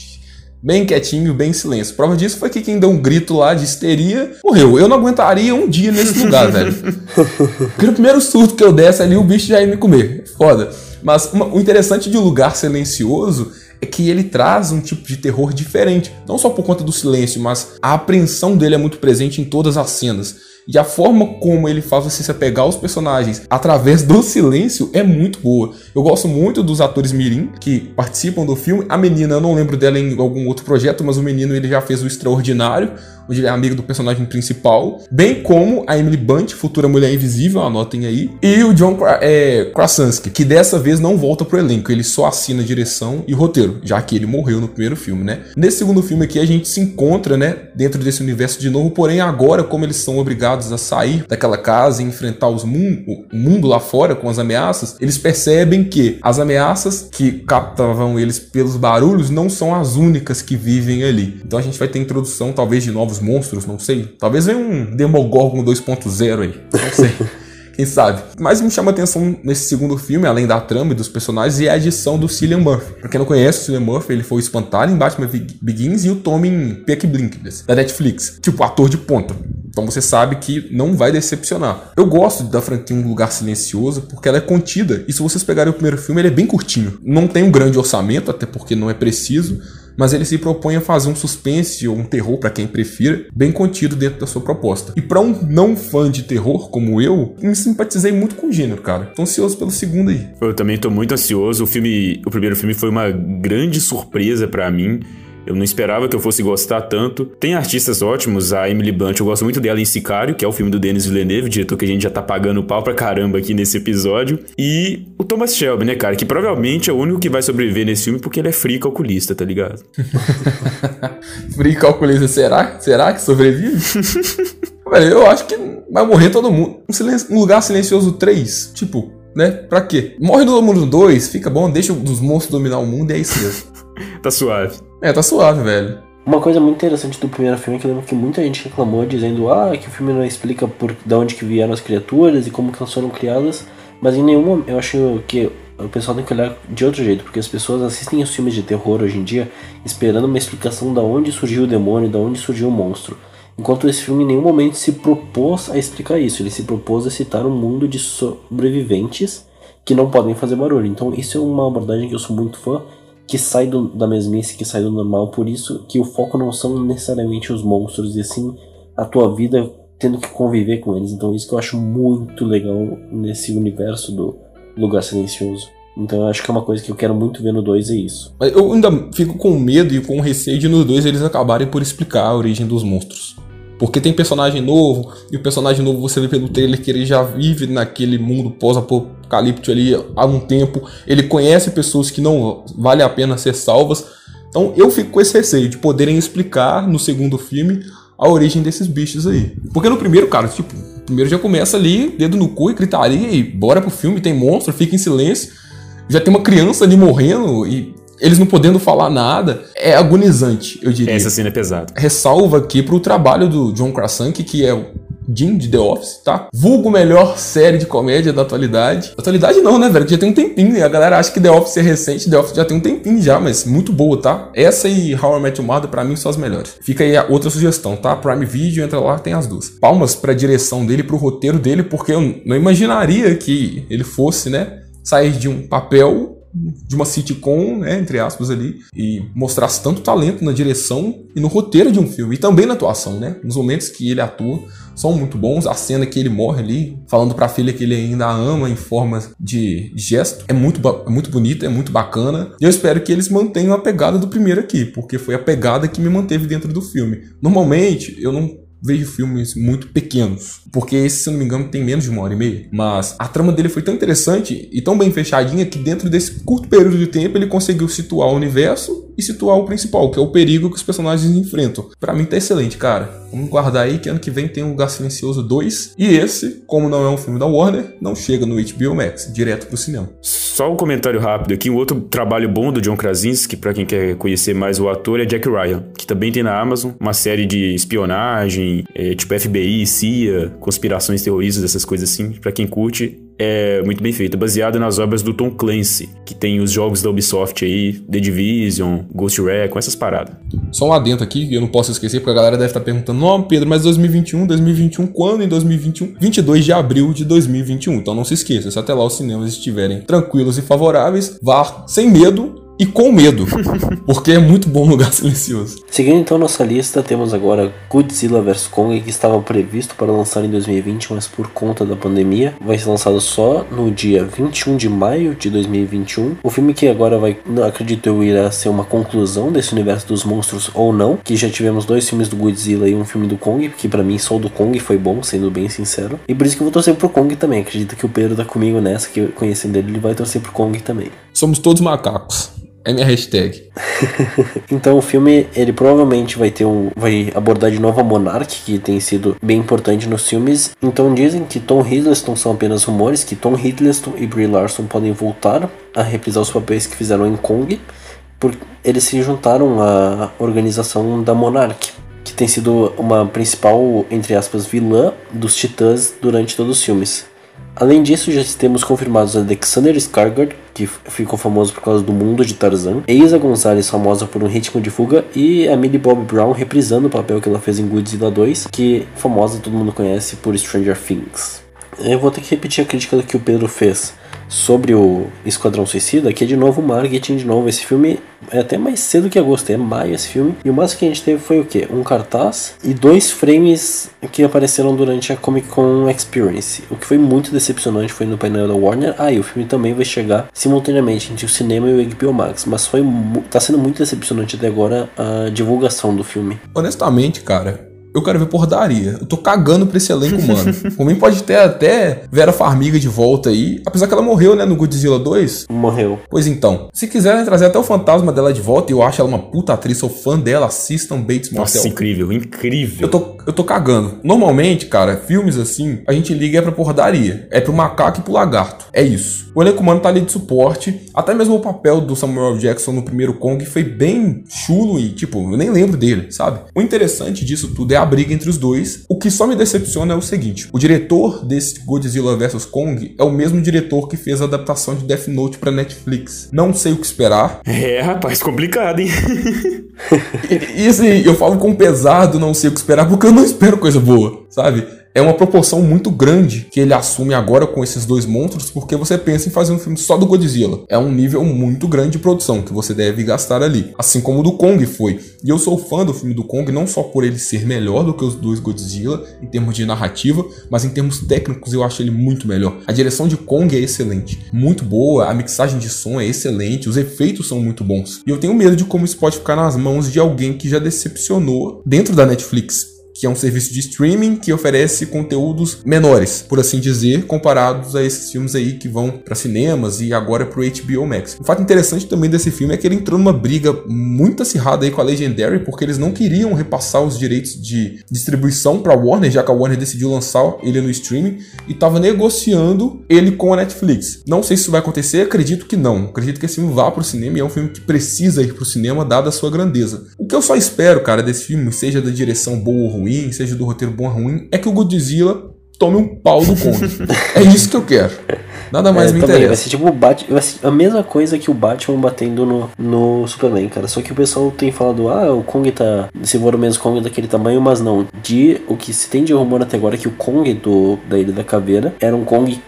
bem quietinho, bem em silêncio. Prova disso foi que quem deu um grito lá de histeria morreu. Eu não aguentaria um dia nesse lugar, velho. Porque no primeiro surto que eu desse ali, o bicho já ia me comer. Foda. Mas uma, o interessante de um lugar silencioso é que ele traz um tipo de terror diferente. Não só por conta do silêncio, mas a apreensão dele é muito presente em todas as cenas. E a forma como ele faz você se apegar aos personagens através do silêncio é muito boa. Eu gosto muito dos atores mirim que participam do filme. A menina, eu não lembro dela em algum outro projeto, mas o menino ele já fez o Extraordinário, ele é amigo do personagem principal. Bem como a Emily Bunt, futura Mulher Invisível, anotem aí. E o John é, Krasinski, que dessa vez não volta pro elenco, ele só assina direção e roteiro, já que ele morreu no primeiro filme, né? Nesse segundo filme aqui a gente se encontra, né, dentro desse universo de novo, porém agora como eles são obrigados obrigados a sair daquela casa e enfrentar os mun o mundo lá fora com as ameaças, eles percebem que as ameaças que captavam eles pelos barulhos não são as únicas que vivem ali. Então a gente vai ter introdução talvez de novos monstros, não sei. Talvez venha um Demogorgon 2.0 aí, não sei. quem sabe. Mas me chama a atenção nesse segundo filme, além da trama e dos personagens, é a adição do Cillian Murphy. Pra quem não conhece, o Cillian Murphy, ele foi espantado em Batman Begins e o Tommy em Peck Blinders, da Netflix. Tipo, ator de ponta. Então você sabe que não vai decepcionar. Eu gosto da franquia Um Lugar Silencioso porque ela é contida. E se vocês pegarem o primeiro filme, ele é bem curtinho. Não tem um grande orçamento, até porque não é preciso mas ele se propõe a fazer um suspense ou um terror, para quem prefira, bem contido dentro da sua proposta. E para um não fã de terror como eu, me simpatizei muito com o gênero, cara. Tô ansioso pelo segundo aí. Eu também tô muito ansioso. O filme, o primeiro filme foi uma grande surpresa para mim. Eu não esperava que eu fosse gostar tanto. Tem artistas ótimos, a Emily Blunt, eu gosto muito dela em Sicário, que é o filme do Denis Villeneuve, diretor que a gente já tá pagando pau pra caramba aqui nesse episódio. E o Thomas Shelby, né, cara, que provavelmente é o único que vai sobreviver nesse filme porque ele é free calculista, tá ligado? free calculista, será? Será que sobrevive? Velho, eu acho que vai morrer todo mundo. Um, silencio, um lugar silencioso 3, tipo, né? Pra quê? Morre todo mundo no 2, fica bom, deixa os monstros dominar o mundo e é isso mesmo. Tá suave. É, tá suave, velho. Uma coisa muito interessante do primeiro filme é que eu lembro que muita gente reclamou dizendo ah, que o filme não explica por de onde que vieram as criaturas e como que elas foram criadas, mas em nenhum momento eu acho que o pessoal tem que olhar de outro jeito, porque as pessoas assistem os filmes de terror hoje em dia esperando uma explicação da onde surgiu o demônio, da onde surgiu o monstro. Enquanto esse filme em nenhum momento se propôs a explicar isso, ele se propôs a citar um mundo de sobreviventes que não podem fazer barulho. Então isso é uma abordagem que eu sou muito fã que sai do, da mesmice, que sai do normal. Por isso que o foco não são necessariamente os monstros, e sim a tua vida tendo que conviver com eles. Então isso que eu acho muito legal nesse universo do Lugar Silencioso. Então eu acho que é uma coisa que eu quero muito ver no 2 é isso. Eu ainda fico com medo e com receio de no 2 eles acabarem por explicar a origem dos monstros. Porque tem personagem novo, e o personagem novo você vê pelo trailer que ele já vive naquele mundo pós-apocalíptico ali há um tempo. Ele conhece pessoas que não vale a pena ser salvas. Então eu fico com esse receio de poderem explicar no segundo filme a origem desses bichos aí. Porque no primeiro, cara, tipo, o primeiro já começa ali, dedo no cu e gritaria e bora pro filme, tem monstro, fica em silêncio. Já tem uma criança ali morrendo e eles não podendo falar nada, é agonizante, eu diria. Essa cena é pesada. Ressalva aqui pro trabalho do John Krasanke, que é o Jim de The Office, tá? Vulgo melhor série de comédia da atualidade. Atualidade não, né, velho? Que já tem um tempinho. E a galera acha que The Office é recente. The Office já tem um tempinho já, mas muito boa, tá? Essa e How I Met Your Mother, pra mim, são as melhores. Fica aí a outra sugestão, tá? Prime Video, entra lá, tem as duas. Palmas pra direção dele, pro roteiro dele, porque eu não imaginaria que ele fosse, né, sair de um papel de uma sitcom, né, entre aspas ali, e mostrasse tanto talento na direção e no roteiro de um filme, e também na atuação, né? Nos momentos que ele atua são muito bons, a cena que ele morre ali, falando para a filha que ele ainda a ama em forma de gesto, é muito, é muito bonita, é muito bacana. E eu espero que eles mantenham a pegada do primeiro aqui, porque foi a pegada que me manteve dentro do filme. Normalmente, eu não vejo filmes muito pequenos. Porque esse, se não me engano, tem menos de uma hora e meia. Mas a trama dele foi tão interessante e tão bem fechadinha que dentro desse curto período de tempo ele conseguiu situar o universo e situar o principal, que é o perigo que os personagens enfrentam. Para mim tá excelente, cara. Vamos guardar aí que ano que vem tem o Lugar Silencioso 2. E esse, como não é um filme da Warner, não chega no HBO Max, direto pro cinema. Só um comentário rápido aqui. Um outro trabalho bom do John Krasinski, para quem quer conhecer mais o ator, é Jack Ryan, que também tem na Amazon uma série de espionagem, é, tipo FBI, CIA, conspirações terroristas, essas coisas assim. Para quem curte, é muito bem feita, baseada nas obras do Tom Clancy, que tem os jogos da Ubisoft aí, The Division, Ghost Recon, essas paradas. Só um adendo aqui, eu não posso esquecer, porque a galera deve estar perguntando, não, Pedro, mas 2021, 2021, quando em 2021? 22 de abril de 2021, então não se esqueça, se até lá os cinemas estiverem tranquilos e favoráveis, vá sem medo, e com medo, porque é muito bom Lugar Silencioso. Seguindo então nossa lista, temos agora Godzilla vs Kong, que estava previsto para lançar em 2020, mas por conta da pandemia vai ser lançado só no dia 21 de maio de 2021. O filme que agora vai, acredito eu, irá ser uma conclusão desse universo dos monstros ou não, que já tivemos dois filmes do Godzilla e um filme do Kong, que para mim só o do Kong foi bom, sendo bem sincero. E por isso que eu vou torcer pro Kong também. Acredito que o Pedro tá comigo nessa, que conhecendo ele, ele vai torcer pro Kong também. Somos todos macacos. É minha hashtag. então o filme, ele provavelmente vai ter um. vai abordar de novo a Monarch, que tem sido bem importante nos filmes. Então dizem que Tom Hiddleston são apenas rumores, que Tom Hiddleston e Brie Larson podem voltar a reprisar os papéis que fizeram em Kong. Por, eles se juntaram à organização da Monarch, que tem sido uma principal, entre aspas, vilã dos titãs durante todos os filmes. Além disso, já temos confirmados Alexander Skarsgård, que ficou famoso por causa do mundo de Tarzan, Eiza Gonzalez, famosa por um ritmo de fuga, e a Millie Bob Brown reprisando o papel que ela fez em Godzilla 2, que famosa todo mundo conhece por Stranger Things. Eu vou ter que repetir a crítica que o Pedro fez sobre o Esquadrão Suicida, que é de novo marketing, de novo. Esse filme é até mais cedo que agosto, é maio esse filme. E o máximo que a gente teve foi o quê? Um cartaz e dois frames que apareceram durante a Comic Con Experience. O que foi muito decepcionante foi no painel da Warner. Ah, e o filme também vai chegar simultaneamente entre o cinema e o HBO Max. Mas foi tá sendo muito decepcionante até agora a divulgação do filme. Honestamente, cara, eu quero ver pordaria. Eu tô cagando pra esse elenco, mano. Por mim pode ter até Vera Farmiga de volta aí. Apesar que ela morreu, né, no Godzilla 2. Morreu. Pois então, se quiserem trazer até o fantasma dela de volta, e eu acho ela uma puta atriz, sou fã dela, assistam Bates Motel. Nossa, incrível, incrível. Eu tô, eu tô cagando. Normalmente, cara, filmes assim, a gente liga é pra pordaria. É pro macaco e pro lagarto. É isso. O elenco humano tá ali de suporte. Até mesmo o papel do Samuel Jackson no primeiro Kong foi bem chulo e, tipo, eu nem lembro dele, sabe? O interessante disso tudo é a briga entre os dois. O que só me decepciona é o seguinte: o diretor desse Godzilla vs Kong é o mesmo diretor que fez a adaptação de Death Note para Netflix. Não sei o que esperar. É, rapaz, complicado, hein? e, e assim, eu falo com pesado, não sei o que esperar, porque eu não espero coisa boa, sabe? É uma proporção muito grande que ele assume agora com esses dois monstros, porque você pensa em fazer um filme só do Godzilla. É um nível muito grande de produção que você deve gastar ali, assim como o do Kong foi. E eu sou fã do filme do Kong não só por ele ser melhor do que os dois Godzilla em termos de narrativa, mas em termos técnicos eu acho ele muito melhor. A direção de Kong é excelente, muito boa, a mixagem de som é excelente, os efeitos são muito bons. E eu tenho medo de como isso pode ficar nas mãos de alguém que já decepcionou dentro da Netflix que é um serviço de streaming que oferece conteúdos menores, por assim dizer, comparados a esses filmes aí que vão para cinemas e agora para o HBO Max. O fato interessante também desse filme é que ele entrou numa briga muito acirrada aí com a Legendary, porque eles não queriam repassar os direitos de distribuição para a Warner, já que a Warner decidiu lançar ele no streaming e estava negociando ele com a Netflix. Não sei se isso vai acontecer, acredito que não. Acredito que esse filme vá para o cinema e é um filme que precisa ir para o cinema dada a sua grandeza. O que eu só espero, cara, desse filme, seja da direção boa ou ruim, ruim, seja do roteiro bom ou ruim, é que o Godzilla tome um pau do Kong. é isso que eu quero. Nada mais é, me interessa. Vai ser tipo o Batman, vai ser a mesma coisa que o Batman batendo no, no Superman, cara. Só que o pessoal tem falado, ah, o Kong tá. Se for o mesmo Kong daquele tamanho, mas não. De o que se tem de rumor até agora é que o Kong do, da Ilha da Caveira era um Kong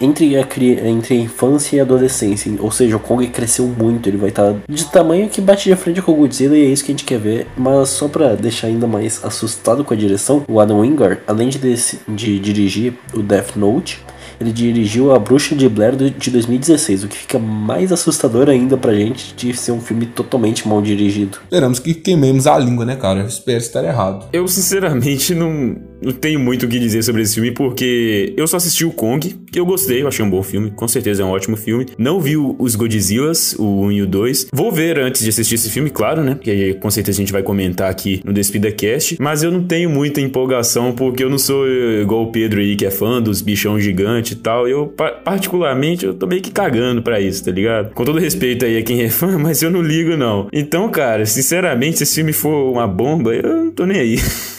entre, a, entre a infância e a adolescência. Ou seja, o Kong cresceu muito. Ele vai estar tá de tamanho que bate de frente com o Godzilla e é isso que a gente quer ver. Mas só pra deixar ainda mais assustado com a direção, o Adam Wingard, além de, desse, de dirigir o Death Note ele dirigiu A Bruxa de Blair de 2016, o que fica mais assustador ainda pra gente de ser um filme totalmente mal dirigido. Esperamos que queimemos a língua, né, cara? Eu espero estar errado. Eu, sinceramente, não, não tenho muito o que dizer sobre esse filme, porque eu só assisti o Kong, que eu gostei, eu achei um bom filme, com certeza é um ótimo filme. Não vi os Godzillas, o 1 e o 2. Vou ver antes de assistir esse filme, claro, né? Que com certeza a gente vai comentar aqui no Despida Cast. Mas eu não tenho muita empolgação, porque eu não sou igual o Pedro aí, que é fã dos bichão gigantes e tal. Eu, particularmente, eu tô meio que cagando pra isso, tá ligado? Com todo respeito aí a quem é fã, mas eu não ligo, não. Então, cara, sinceramente, se esse filme for uma bomba, eu não tô nem aí.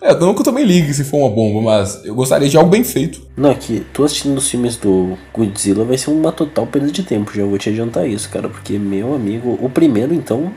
É, não que eu também ligue se for uma bomba, mas eu gostaria de algo bem feito. Não, é que tô assistindo os filmes do Godzilla vai ser uma total perda de tempo, já vou te adiantar isso, cara, porque, meu amigo, o primeiro, então,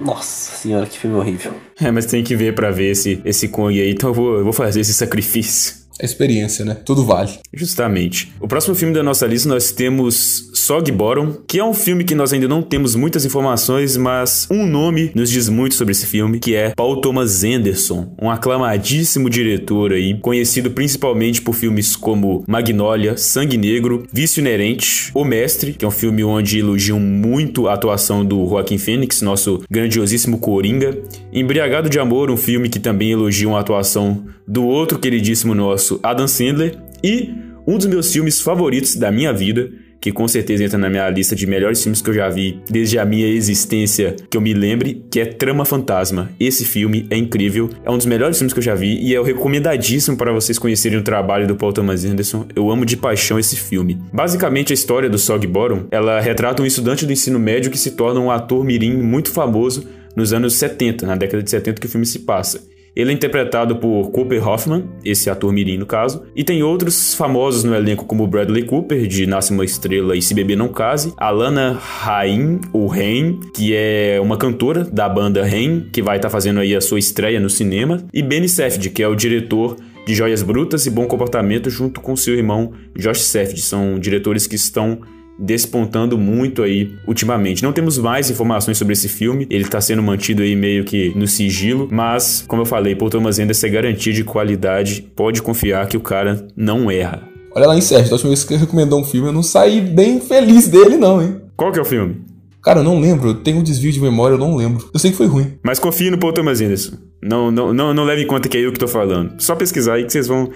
nossa senhora, que filme horrível. É, mas tem que ver para ver esse, esse Kong aí, então eu vou, eu vou fazer esse sacrifício. A experiência, né? Tudo vale. Justamente. O próximo filme da nossa lista nós temos Sog Bottom, que é um filme que nós ainda não temos muitas informações, mas um nome nos diz muito sobre esse filme, que é Paul Thomas Anderson, um aclamadíssimo diretor aí, conhecido principalmente por filmes como Magnolia, Sangue Negro, Vício Inerente, O Mestre, que é um filme onde elogiam muito a atuação do Joaquim Phoenix, nosso grandiosíssimo Coringa, Embriagado de Amor, um filme que também elogiam a atuação do outro queridíssimo nosso Adam Sandler, e um dos meus filmes favoritos da minha vida, que com certeza entra na minha lista de melhores filmes que eu já vi desde a minha existência, que eu me lembre, que é Trama Fantasma. Esse filme é incrível, é um dos melhores filmes que eu já vi e é recomendadíssimo para vocês conhecerem o trabalho do Paul Thomas Anderson. Eu amo de paixão esse filme. Basicamente, a história do Bottom, ela retrata um estudante do ensino médio que se torna um ator mirim muito famoso nos anos 70, na década de 70 que o filme se passa. Ele é interpretado por Cooper Hoffman, esse ator mirim no caso, e tem outros famosos no elenco como Bradley Cooper, de Nasce uma Estrela e Se Beber Não Case, Alana Haim, ou Rain, que é uma cantora da banda Rain, que vai estar tá fazendo aí a sua estreia no cinema, e Benny Safdie, que é o diretor de Joias Brutas e Bom Comportamento junto com seu irmão Josh Safdie. São diretores que estão despontando muito aí ultimamente. Não temos mais informações sobre esse filme, ele tá sendo mantido aí meio que no sigilo, mas, como eu falei, Paul Thomas Anderson é garantia de qualidade, pode confiar que o cara não erra. Olha lá em Sérgio, da última vez que recomendou um filme, eu não saí bem feliz dele não, hein? Qual que é o filme? Cara, eu não lembro, eu tenho um desvio de memória, eu não lembro. Eu sei que foi ruim. Mas confie no Paul Thomas Anderson. Não, não, não, não leve em conta que é eu que tô falando. Só pesquisar aí que vocês vão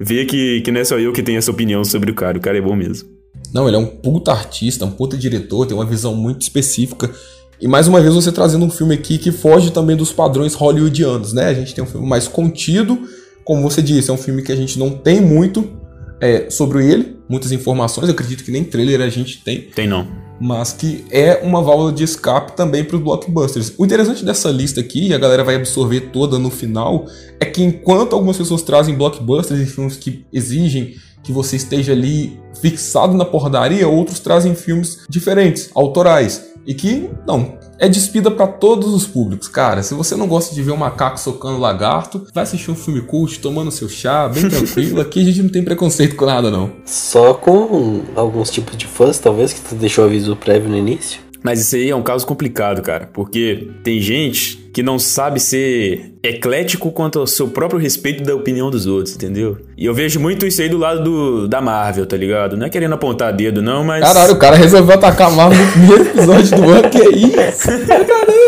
ver que, que não é só eu que tenho essa opinião sobre o cara. O cara é bom mesmo. Não, ele é um puta artista, um puta diretor, tem uma visão muito específica. E mais uma vez você trazendo um filme aqui que foge também dos padrões hollywoodianos, né? A gente tem um filme mais contido, como você disse, é um filme que a gente não tem muito é, sobre ele, muitas informações, eu acredito que nem trailer a gente tem. Tem não. Mas que é uma válvula de escape também para os blockbusters. O interessante dessa lista aqui, e a galera vai absorver toda no final, é que enquanto algumas pessoas trazem blockbusters e filmes que exigem que você esteja ali fixado na porradaria, outros trazem filmes diferentes, autorais. E que, não, é despida para todos os públicos. Cara, se você não gosta de ver um macaco socando lagarto, vai assistir um filme cult, tomando seu chá, bem tranquilo. Aqui a gente não tem preconceito com nada, não. Só com alguns tipos de fãs, talvez, que tu deixou aviso prévio no início. Mas isso aí é um caso complicado, cara, porque tem gente que não sabe ser eclético quanto ao seu próprio respeito da opinião dos outros, entendeu? E eu vejo muito isso aí do lado do, da Marvel, tá ligado? Não é querendo apontar dedo, não, mas. Caralho, o cara resolveu atacar a Marvel no primeiro episódio do ano, que é isso? Caralho!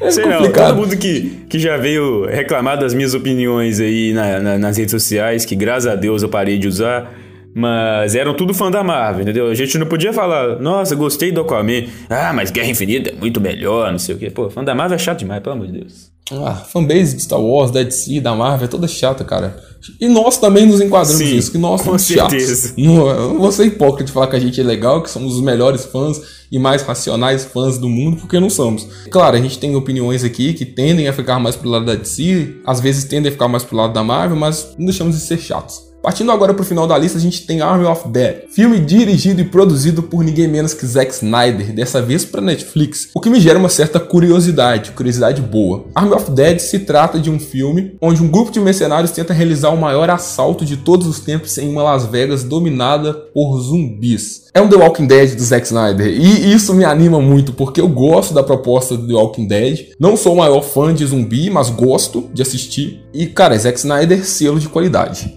É Sei complicado. não, todo mundo que, que já veio reclamar das minhas opiniões aí na, na, nas redes sociais, que graças a Deus eu parei de usar mas eram tudo fã da Marvel, entendeu? A gente não podia falar, nossa, gostei do Aquaman. Ah, mas Guerra Infinita é muito melhor, não sei o quê. Pô, fã da Marvel é chato demais, pelo amor de Deus. Ah, fanbase de Star Wars, da DC, da Marvel, é toda chata, cara. E nós também nos enquadramos Sim, nisso, que nós somos chatos. Não, eu não vou ser hipócrita de falar que a gente é legal, que somos os melhores fãs e mais racionais fãs do mundo, porque não somos. Claro, a gente tem opiniões aqui que tendem a ficar mais pro lado da DC, às vezes tendem a ficar mais pro lado da Marvel, mas não deixamos de ser chatos. Partindo agora para o final da lista, a gente tem Army of Dead, filme dirigido e produzido por ninguém menos que Zack Snyder, dessa vez para Netflix, o que me gera uma certa curiosidade, curiosidade boa. Army of Dead se trata de um filme onde um grupo de mercenários tenta realizar o maior assalto de todos os tempos em uma Las Vegas dominada por zumbis. É um The Walking Dead do Zack Snyder e isso me anima muito porque eu gosto da proposta do The Walking Dead. Não sou o maior fã de zumbi, mas gosto de assistir. E cara, Zack Snyder, selo de qualidade.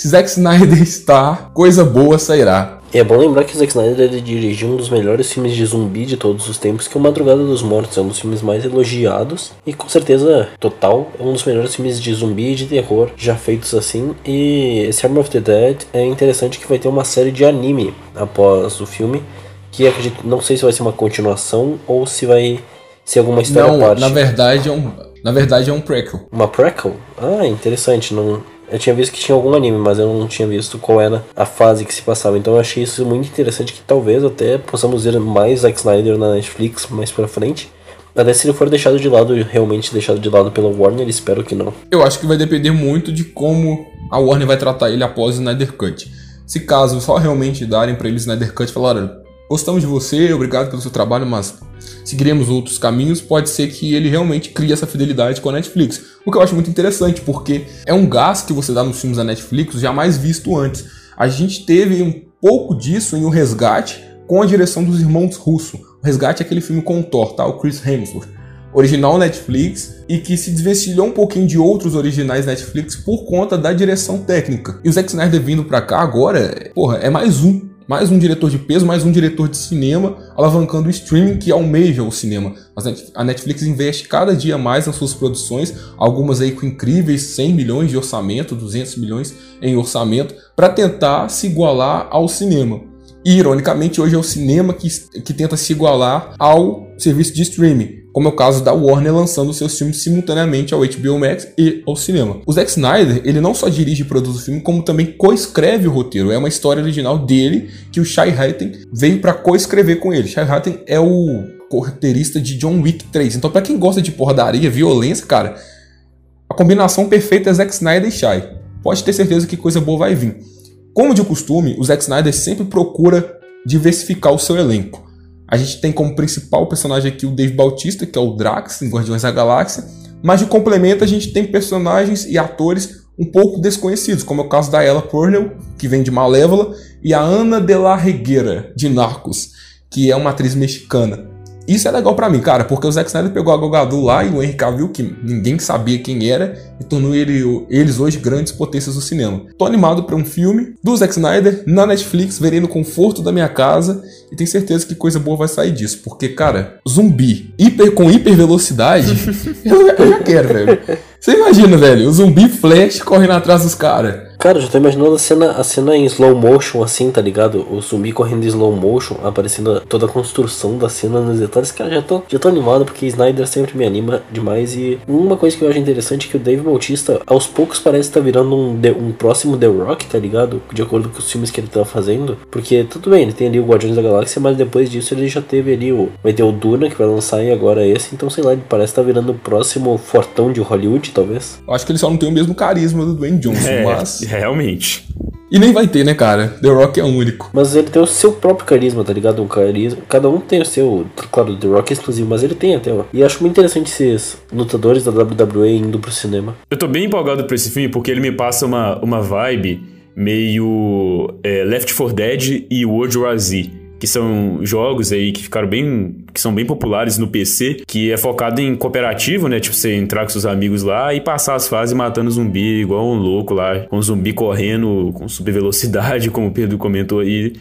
Se Zack Snyder está, coisa boa sairá. E é bom lembrar que Zack Snyder ele dirigiu um dos melhores filmes de zumbi de todos os tempos, que é o Madrugada dos Mortos. É um dos filmes mais elogiados e com certeza total é um dos melhores filmes de zumbi e de terror já feitos assim. E esse Arm of the Dead é interessante que vai ter uma série de anime após o filme, que acredito, não sei se vai ser uma continuação ou se vai ser alguma história não, parte. Na verdade é um, na verdade é um prequel. Uma prequel? Ah, interessante. Não, eu tinha visto que tinha algum anime, mas eu não tinha visto qual era a fase que se passava. Então eu achei isso muito interessante que talvez até possamos ver mais Zack Snyder na Netflix mais pra frente. Até se ele for deixado de lado, realmente deixado de lado pela Warner, espero que não. Eu acho que vai depender muito de como a Warner vai tratar ele após o Snyder Cut. Se caso só realmente darem para ele o Snyder Cut e falar, gostamos de você, obrigado pelo seu trabalho, mas seguiremos outros caminhos, pode ser que ele realmente crie essa fidelidade com a Netflix. O que eu acho muito interessante, porque é um gás que você dá nos filmes da Netflix jamais visto antes. A gente teve um pouco disso em O Resgate, com a direção dos irmãos Russo. O Resgate é aquele filme com o Thor, tá? O Chris Hemsworth. Original Netflix e que se desvencilhou um pouquinho de outros originais Netflix por conta da direção técnica. E o Zack Snyder vindo pra cá agora, porra, é mais um mais um diretor de peso, mais um diretor de cinema, alavancando o streaming que almeja o cinema. A Netflix investe cada dia mais nas suas produções, algumas aí com incríveis 100 milhões de orçamento, 200 milhões em orçamento, para tentar se igualar ao cinema. E, ironicamente, hoje é o cinema que, que tenta se igualar ao serviço de streaming, como é o caso da Warner lançando seus filmes simultaneamente ao HBO Max e ao cinema. O Zack Snyder, ele não só dirige e produz o filme, como também coescreve o roteiro. É uma história original dele que o Shai Hatton veio para coescrever com ele. Shai Hatton é o roteirista de John Wick 3. Então, para quem gosta de porradaria, violência, cara, a combinação perfeita é Zack Snyder e Shai. Pode ter certeza que coisa boa vai vir. Como de costume, o Zack Snyder sempre procura diversificar o seu elenco. A gente tem como principal personagem aqui o Dave Bautista, que é o Drax em Guardiões da Galáxia, mas de complemento a gente tem personagens e atores um pouco desconhecidos, como é o caso da Ella Purnell, que vem de Malévola, e a Ana de la Reguera, de Narcos, que é uma atriz mexicana. Isso é legal para mim, cara, porque o Zack Snyder pegou a Gal lá e o Henry Cavill, que ninguém sabia quem era, e tornou ele, eles hoje grandes potências do cinema. Tô animado para um filme do Zack Snyder na Netflix, verei no conforto da minha casa e tenho certeza que coisa boa vai sair disso, porque, cara, zumbi hiper, com hiper velocidade, eu, eu já quero, velho. Você imagina, velho, o zumbi flash correndo atrás dos caras. Cara, eu já tô imaginando a cena, a cena em slow motion, assim, tá ligado? O zumbi correndo em slow motion, aparecendo toda a construção da cena nos detalhes. Cara, já tô, já tô animado porque Snyder sempre me anima demais. E uma coisa que eu acho interessante é que o Dave Bautista, aos poucos, parece estar tá virando um, um próximo The Rock, tá ligado? De acordo com os filmes que ele tá fazendo. Porque, tudo bem, ele tem ali o Guardiões da Galáxia, mas depois disso ele já teve ali o. Vai ter o Duna que vai lançar e agora esse. Então, sei lá, ele parece estar tá virando o próximo fortão de Hollywood, talvez. Eu acho que ele só não tem o mesmo carisma do Dwayne Johnson, é, mas. Realmente. E nem vai ter, né, cara? The Rock é único. Mas ele tem o seu próprio carisma, tá ligado? Um carisma. Cada um tem o seu. Claro, The Rock é exclusivo, mas ele tem até. Ó. E acho muito interessante esses lutadores da WWE indo pro cinema. Eu tô bem empolgado pra esse filme porque ele me passa uma, uma vibe meio é, Left 4 Dead e World War Z que são jogos aí que ficaram bem. que são bem populares no PC, que é focado em cooperativo, né? Tipo, você entrar com seus amigos lá e passar as fases matando zumbi, igual um louco lá, com zumbi correndo com super velocidade, como o Pedro comentou aí.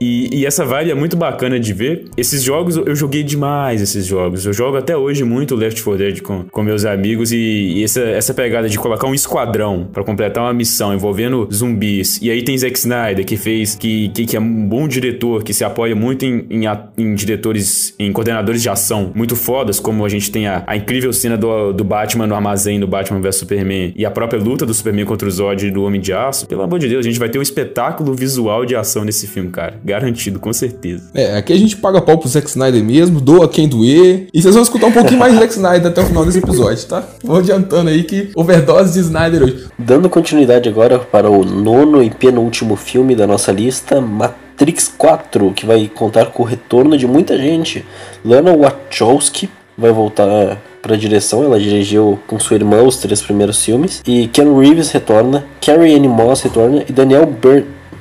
E, e, essa vibe é muito bacana de ver. Esses jogos, eu joguei demais esses jogos. Eu jogo até hoje muito Left 4 Dead com, com meus amigos. E, e essa, essa pegada de colocar um esquadrão para completar uma missão envolvendo zumbis. E aí tem Zack Snyder, que fez, que, que, que é um bom diretor, que se apoia muito em, em, em, diretores, em coordenadores de ação muito fodas, como a gente tem a, a incrível cena do, do Batman no armazém do Batman vs Superman e a própria luta do Superman contra o Zod e do Homem de Aço. Pelo amor de Deus, a gente vai ter um espetáculo visual de ação nesse filme, cara Garantido, com certeza. É, aqui a gente paga pau pro Zack Snyder mesmo, doa quem doer. E vocês vão escutar um pouquinho mais Zack Snyder até o final desse episódio, tá? Vou adiantando aí que overdose de Snyder hoje. Dando continuidade agora para o nono e penúltimo filme da nossa lista, Matrix 4, que vai contar com o retorno de muita gente. Lana Wachowski vai voltar para direção, ela dirigiu com sua irmã os três primeiros filmes. E Ken Reeves retorna, Carrie Anne Moss retorna e Daniel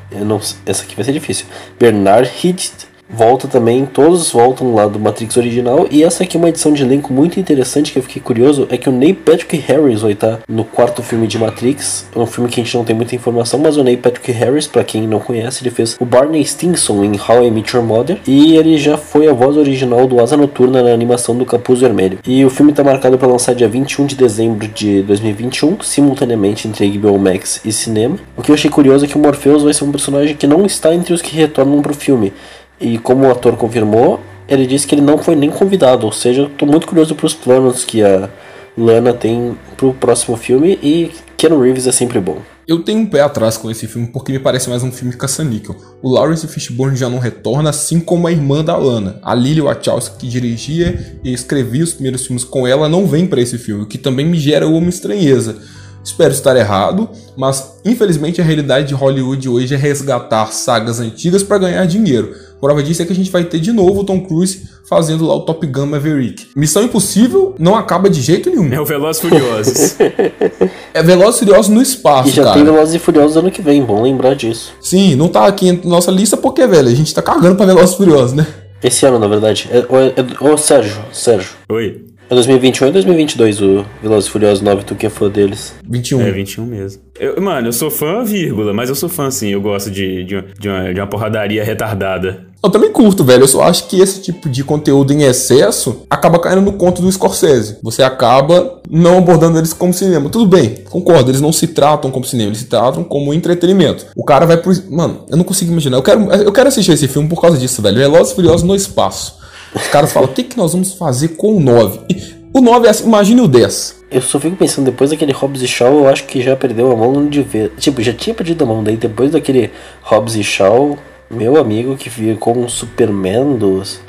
Byrne não, essa aqui vai ser difícil. Bernard Hitt Volta também, todos voltam lá do Matrix original. E essa aqui é uma edição de elenco muito interessante que eu fiquei curioso. É que o Neil Patrick Harris vai estar no quarto filme de Matrix. É um filme que a gente não tem muita informação, mas o Neil Patrick Harris, para quem não conhece, ele fez o Barney Stinson em How I Met Your Mother. E ele já foi a voz original do Asa Noturna na animação do Capuz Vermelho. E o filme está marcado para lançar dia 21 de dezembro de 2021, simultaneamente entre HBO Max e cinema. O que eu achei curioso é que o Morpheus vai ser um personagem que não está entre os que retornam para o filme. E como o ator confirmou, ele disse que ele não foi nem convidado. Ou seja, estou muito curioso para os planos que a Lana tem para o próximo filme e Ken Reeves é sempre bom. Eu tenho um pé atrás com esse filme porque me parece mais um filme caça-níquel. O Lawrence Fishburne já não retorna, assim como a irmã da Lana. A Lily Wachowski, que dirigia e escrevia os primeiros filmes com ela, não vem para esse filme, o que também me gera uma estranheza. Espero estar errado, mas infelizmente a realidade de Hollywood hoje é resgatar sagas antigas para ganhar dinheiro. Prova disso é que a gente vai ter de novo o Tom Cruise fazendo lá o Top Gun Maverick. Missão Impossível não acaba de jeito nenhum. É o Velozes Furiosos. É Velozes e Furiosos no espaço, E já cara. tem Velozes e Furiosos ano que vem, bom lembrar disso. Sim, não tá aqui na nossa lista porque, velho, a gente tá cagando pra Velozes e Furiosos, né? Esse ano, na verdade. É, ô, é, ô, Sérgio, Sérgio. Oi. É 2021 ou 2022 o Velozes e Furiosos 9, tu que é fã deles? 21. É 21 mesmo. Eu- mano, eu sou fã, vírgula, mas eu sou fã sim. Eu gosto de, de, uma, de, uma, de uma porradaria retardada. Eu também curto, velho. Eu só acho que esse tipo de conteúdo em excesso acaba caindo no conto do Scorsese. Você acaba não abordando eles como cinema. Tudo bem, concordo. Eles não se tratam como cinema, eles se tratam como entretenimento. O cara vai pro. Mano, eu não consigo imaginar. Eu quero, eu quero assistir esse filme por causa disso, velho. Velozes Furiosos no espaço. Os caras falam: o que, que nós vamos fazer com o 9? E o 9 é assim, imagine o 10. Eu só fico pensando, depois daquele Hobbs e Shaw, eu acho que já perdeu a mão de ver. Tipo, já tinha perdido a mão, daí depois daquele Hobbs e Shaw, meu amigo que ficou um Superman dos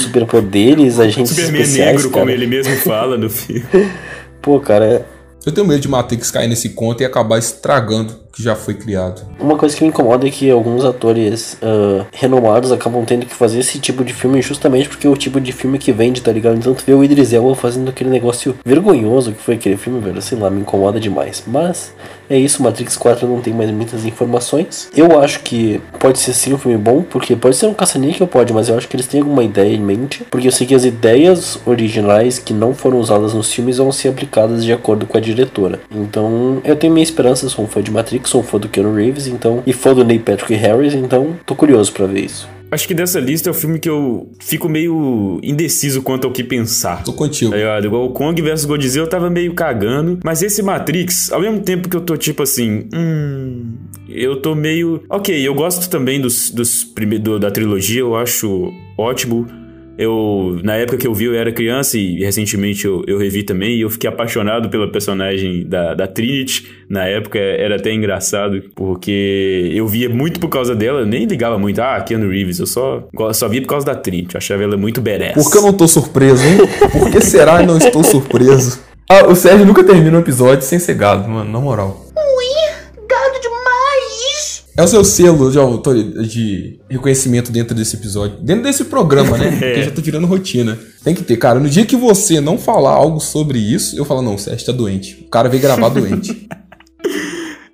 superpoderes, agentes Superman especiais, negro, cara. como ele mesmo fala no filme. Pô, cara, é Eu tenho medo de Matrix cair nesse conto e acabar estragando o que já foi criado. Uma coisa que me incomoda é que alguns atores ah, renomados acabam tendo que fazer esse tipo de filme justamente porque é o tipo de filme que vende, tá ligado? Então tu vê o Idris Elba fazendo aquele negócio vergonhoso que foi aquele filme, velho, sei lá, me incomoda demais. Mas é isso, Matrix 4 não tem mais muitas informações. Eu acho que pode ser sim um filme bom, porque pode ser um caça-níquel, pode, mas eu acho que eles têm alguma ideia em mente, porque eu sei que as ideias originais que não foram usadas nos filmes vão ser aplicadas de acordo com a diretora. Então, eu tenho minha esperança, sou um fã de Matrix, sou um fã do Keanu Reeves, então, e fã do Neil Patrick Harris, então tô curioso pra ver isso. Acho que dessa lista é o filme que eu fico meio indeciso quanto ao que pensar. Tô contigo. Tá ligado? Igual o Kong vs Godzilla eu tava meio cagando. Mas esse Matrix, ao mesmo tempo que eu tô tipo assim. Hum. Eu tô meio. Ok, eu gosto também dos, dos prime... do- da trilogia, eu acho ótimo. Eu, na época que eu vi, eu era criança e recentemente eu, eu revi também. E eu fiquei apaixonado pela personagem da, da Trinity. Na época era até engraçado, porque eu via muito por causa dela. Nem ligava muito, ah, Keanu Reeves. Eu só, só via por causa da Trinity. Eu achava ela muito badass. Por que eu não tô surpreso, hein? Por que será que não estou surpreso? Ah, o Sérgio nunca termina um episódio sem ser gado, mano, na moral. É o seu selo de, de reconhecimento dentro desse episódio. Dentro desse programa, né? Porque já tá virando rotina. Tem que ter, cara. No dia que você não falar algo sobre isso, eu falo, não, o Sérgio tá doente. O cara veio gravar doente.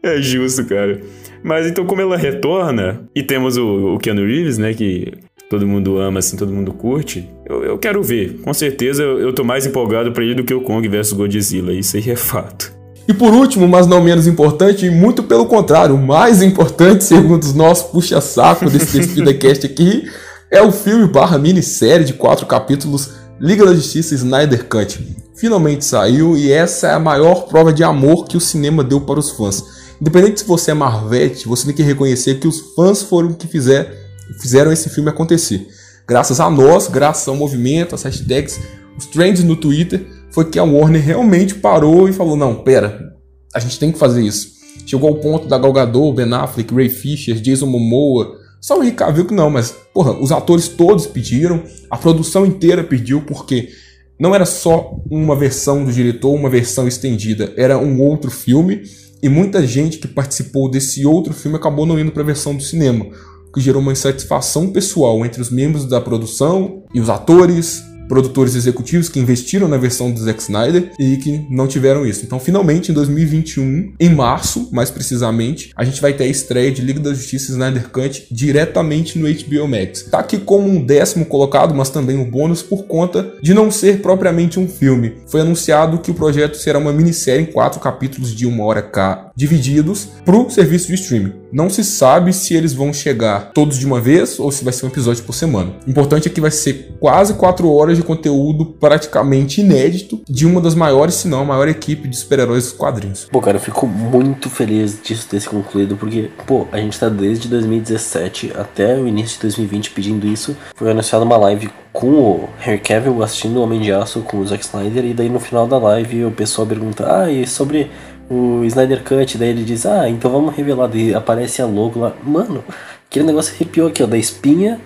É justo, cara. Mas então, como ela retorna, e temos o, o Keanu Reeves, né, que todo mundo ama, assim, todo mundo curte, eu, eu quero ver. Com certeza eu, eu tô mais empolgado pra ele do que o Kong vs Godzilla, isso aí é fato. E por último, mas não menos importante, e muito pelo contrário, o mais importante, segundo os nossos puxa-saco desse DespidaCast aqui, é o filme barra minissérie de quatro capítulos Liga da Justiça Snyder Cut. Finalmente saiu e essa é a maior prova de amor que o cinema deu para os fãs. Independente se você é Marvete, você tem que reconhecer que os fãs foram que fizer, fizeram esse filme acontecer. Graças a nós, graças ao movimento, as hashtags, os trends no Twitter, foi que a Warner realmente parou e falou: não, pera, a gente tem que fazer isso. Chegou ao ponto da Gal Gadot, Ben Affleck, Ray Fisher, Jason Momoa, só o Henry Cavill que não, mas porra, os atores todos pediram, a produção inteira pediu porque não era só uma versão do diretor, uma versão estendida, era um outro filme e muita gente que participou desse outro filme acabou não indo para a versão do cinema, o que gerou uma insatisfação pessoal entre os membros da produção e os atores, produtores executivos que investiram na versão do Zack Snyder e que não tiveram isso. Então, finalmente, em 2021, em março, mais precisamente, a gente vai ter a estreia de Liga da Justiça Snyder Cut diretamente no HBO Max. Tá aqui como um décimo colocado, mas também um bônus por conta de não ser propriamente um filme. Foi anunciado que o projeto será uma minissérie em quatro capítulos de uma hora cada, divididos para o serviço de streaming. Não se sabe se eles vão chegar todos de uma vez ou se vai ser um episódio por semana. O importante é que vai ser quase quatro horas de conteúdo praticamente inédito de uma das maiores, se não a maior equipe de super-heróis dos quadrinhos. Pô, cara, eu fico muito feliz disso ter se concluído, porque, pô, a gente tá desde 2017 até o início de 2020 pedindo isso. Foi anunciada uma live com o Harry Cavill assistindo o Homem de Aço com o Zack Snyder, e daí no final da live o pessoal pergunta, ah, e sobre o Snyder Cut? Daí ele diz, ah, então vamos revelar, daí aparece a logo lá. Mano, aquele negócio arrepiou aqui, ó, da espinha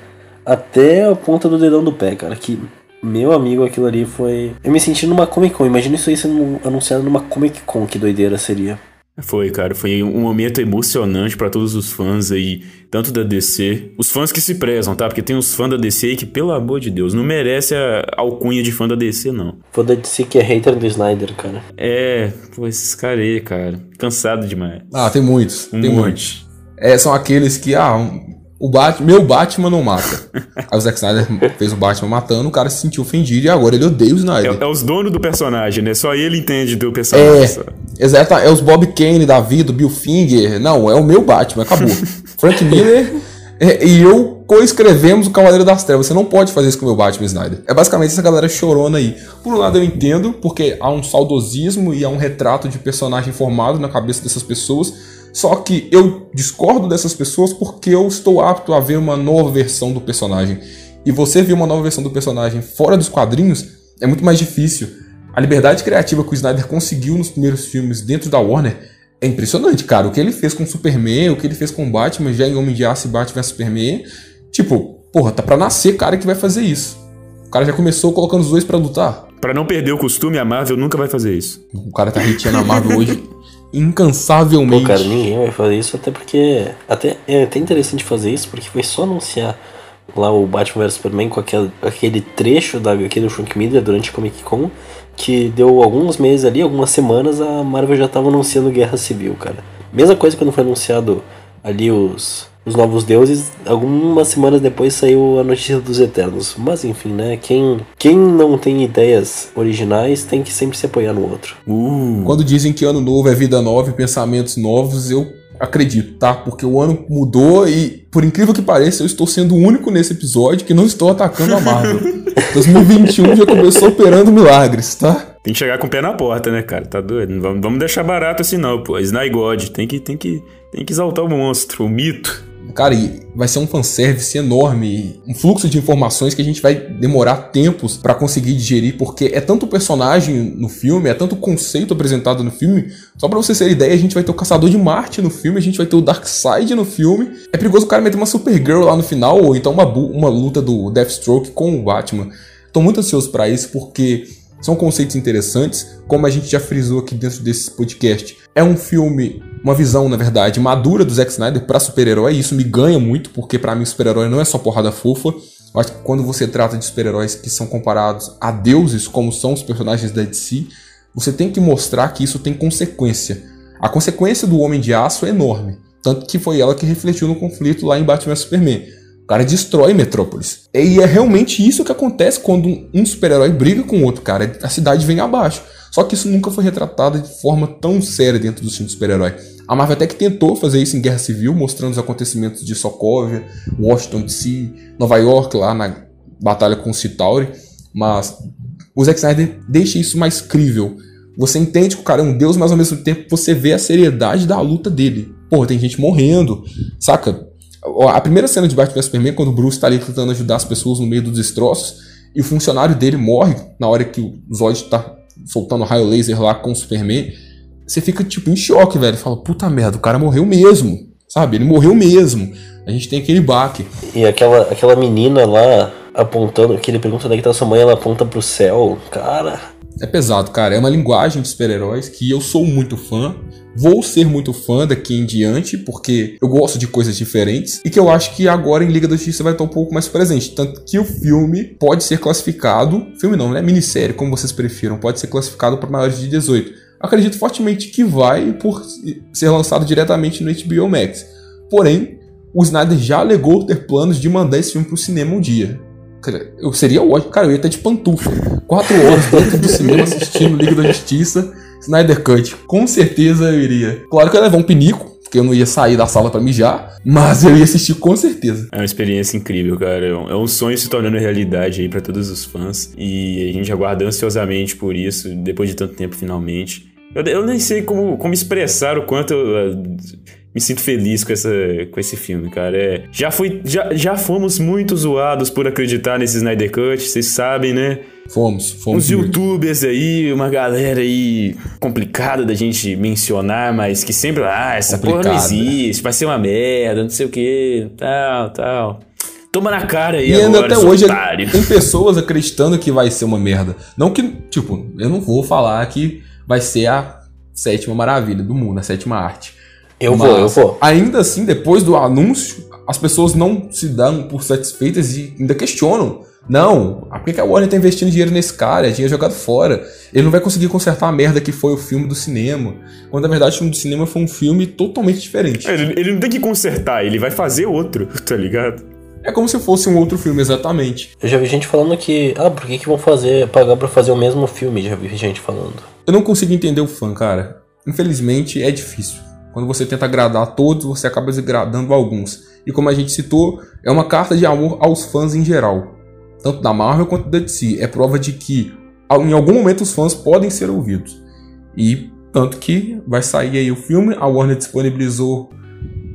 até a ponta do dedão do pé, cara, que... Meu amigo, aquilo ali foi. Eu me senti numa Comic Con. Imagina isso aí sendo anunciado numa Comic Con, que doideira seria. Foi, cara, foi um momento emocionante pra todos os fãs aí, tanto da DC, os fãs que se prezam, tá? Porque tem uns fãs da DC aí que, pelo amor de Deus, não merece a alcunha de fã da DC, não. Fã da DC que é hater do Snyder, cara. É, pô, esses caras aí, cara, cansado demais. Ah, tem muitos, Um tem monte. muitos. É, são aqueles que, ah, um- o Batman, meu Batman não mata. Aí o Zack Snyder fez o Batman matando, o cara se sentiu ofendido e agora ele odeia o Snyder. É, é os donos do personagem, né? Só ele entende do personagem. É, exato, é os Bob Kane da vida, o Bill Finger. Não, é o meu Batman, acabou. Frank Miller é, e eu coescrevemos o Cavaleiro das Trevas. Você não pode fazer isso com o meu Batman Snyder. É basicamente essa galera chorona aí. Por um lado eu entendo, porque há um saudosismo e há um retrato de personagem formado na cabeça dessas pessoas. Só que eu discordo dessas pessoas porque eu estou apto a ver uma nova versão do personagem. E você ver uma nova versão do personagem fora dos quadrinhos é muito mais difícil. A liberdade criativa que o Snyder conseguiu nos primeiros filmes dentro da Warner é impressionante, cara. O que ele fez com o Superman, o que ele fez com o Batman, já em Homem de Aço e Batman Superman. Tipo, porra, tá pra nascer cara que vai fazer isso. O cara já começou colocando os dois pra lutar. Pra não perder o costume, a Marvel nunca vai fazer isso. O cara tá hateando a Marvel hoje incansavelmente. Pô, cara, ninguém vai fazer isso, até porque. Até, é até interessante fazer isso, porque foi só anunciar lá o Batman vs Superman com aquele, aquele trecho da HQ do Frank Miller durante Comic Con, que deu alguns meses ali, algumas semanas, a Marvel já tava anunciando Guerra Civil, cara. Mesma coisa quando foi anunciado ali os, os Novos Deuses, algumas semanas depois saiu a notícia dos Eternos. Mas enfim, né? Quem, quem não tem ideias originais tem que sempre se apoiar no outro. Uh, Quando dizem que ano novo é vida nova e pensamentos novos, eu acredito, tá? Porque o ano mudou e, por incrível que pareça, eu estou sendo o único nesse episódio que não estou atacando a Marvel. 2021 já começou operando milagres, tá? tem que chegar com o pé na porta, né, cara? Tá doido? Não vamos, deixar barato assim, não, pô. Sny God, tem que, tem, que, tem que exaltar o monstro, o mito. Cara, e vai ser um fanservice enorme, um fluxo de informações que a gente vai demorar tempos pra conseguir digerir, porque é tanto personagem no filme, é tanto conceito apresentado no filme. Só pra vocês terem ideia, a gente vai ter o Caçador de Marte no filme, a gente vai ter o Darkseid no filme. É perigoso o cara meter uma Supergirl lá no final, ou então uma, uma luta do Deathstroke com o Batman. Tô muito ansioso pra isso, porque são conceitos interessantes, como a gente já frisou aqui dentro desse podcast. É um filme, uma visão, na verdade, madura do Zack Snyder pra super-herói, isso me ganha muito, porque pra mim super-herói não é só porrada fofa. Eu acho que quando você trata de super-heróis que são comparados a deuses, como são os personagens da DC, você tem que mostrar que isso tem consequência. A consequência do Homem de Aço é enorme, tanto que foi ela que refletiu no conflito lá em Batman Superman. O cara destrói Metrópolis. E é realmente isso que acontece quando um super-herói briga com outro, cara. A cidade vem abaixo. Só que isso nunca foi retratado de forma tão séria dentro do filme de super-herói. A Marvel até que tentou fazer isso em Guerra Civil, mostrando os acontecimentos de Sokovia, Washington DC, Nova York, lá na batalha com o Citauri. Mas o Zack Snyder deixa isso mais crível. Você entende que o cara é um deus, mas ao mesmo tempo você vê a seriedade da luta dele. Porra, tem gente morrendo, saca? A primeira cena de Batman vs Superman, quando o Bruce tá ali tentando ajudar as pessoas no meio dos destroços, e o funcionário dele morre na hora que o Zod tá soltando raio laser lá com o Superman, você fica tipo em choque, velho. Fala, puta merda, o cara morreu mesmo, sabe? Ele morreu mesmo. A gente tem aquele baque. E aquela, aquela menina lá apontando, que ele pergunta onde é que tá sua mãe, ela aponta pro céu. Cara, É pesado, cara. É uma linguagem de super-heróis que eu sou muito fã. Vou ser muito fã daqui em diante, porque eu gosto de coisas diferentes. E que eu acho que agora em Liga da Justiça vai estar um pouco mais presente. Tanto que o filme pode ser classificado. Filme não, né? Minissérie, como vocês prefiram. Pode ser classificado para maiores de 18. Acredito fortemente que vai por ser lançado diretamente no HBO Max. Porém, o Snyder já alegou ter planos de mandar esse filme pro cinema um dia. Cara, eu seria ótimo. Cara, eu ia estar de pantufa. Quatro horas dentro do cinema assistindo Liga da Justiça, Snyder Cut. Com certeza eu iria. Claro que eu ia levar um pinico, porque eu não ia sair da sala pra mijar, mas eu ia assistir com certeza. É uma experiência incrível, cara. É um, é sonho se tornando realidade aí pra todos os fãs. E a gente aguarda ansiosamente por isso, depois de tanto tempo, finalmente. Eu, eu nem sei como, como expressar o quanto me sinto feliz com, essa, com esse filme, cara. É, já, fui, já, já fomos muito zoados por acreditar nesse Snyder Cut, vocês sabem, né? Fomos, fomos. Uns youtubers aí, uma galera aí complicada da gente mencionar, mas que sempre, ah, essa porra não Complicada. existe, vai ser uma merda, não sei o que, tal, tal. Toma na cara aí E ainda agora, até hoje otário. tem pessoas acreditando que vai ser uma merda. Não que, tipo, eu não vou falar que vai ser a sétima maravilha do mundo, a sétima arte. Eu Mas, vou, eu vou. Ainda assim, depois do anúncio, as pessoas não se dão por satisfeitas e ainda questionam. Não, por que a Warner tá investindo dinheiro nesse cara? É dinheiro jogado fora. Ele não vai conseguir consertar a merda que foi o filme do cinema. Quando na verdade o filme do cinema foi um filme totalmente diferente. Ele, ele não tem que consertar, ele vai fazer outro, tá ligado? É como se fosse um outro filme, exatamente. Eu já vi gente falando que, ah, por que, que vão fazer, pagar pra fazer o mesmo filme? Já vi gente falando. Eu não consigo entender o fã, cara. Infelizmente é difícil. Quando você tenta agradar a todos, você acaba desagradando alguns. E como a gente citou, é uma carta de amor aos fãs em geral. Tanto da Marvel quanto da DC. É prova de que em algum momento os fãs podem ser ouvidos. E tanto que vai sair aí o filme, a Warner disponibilizou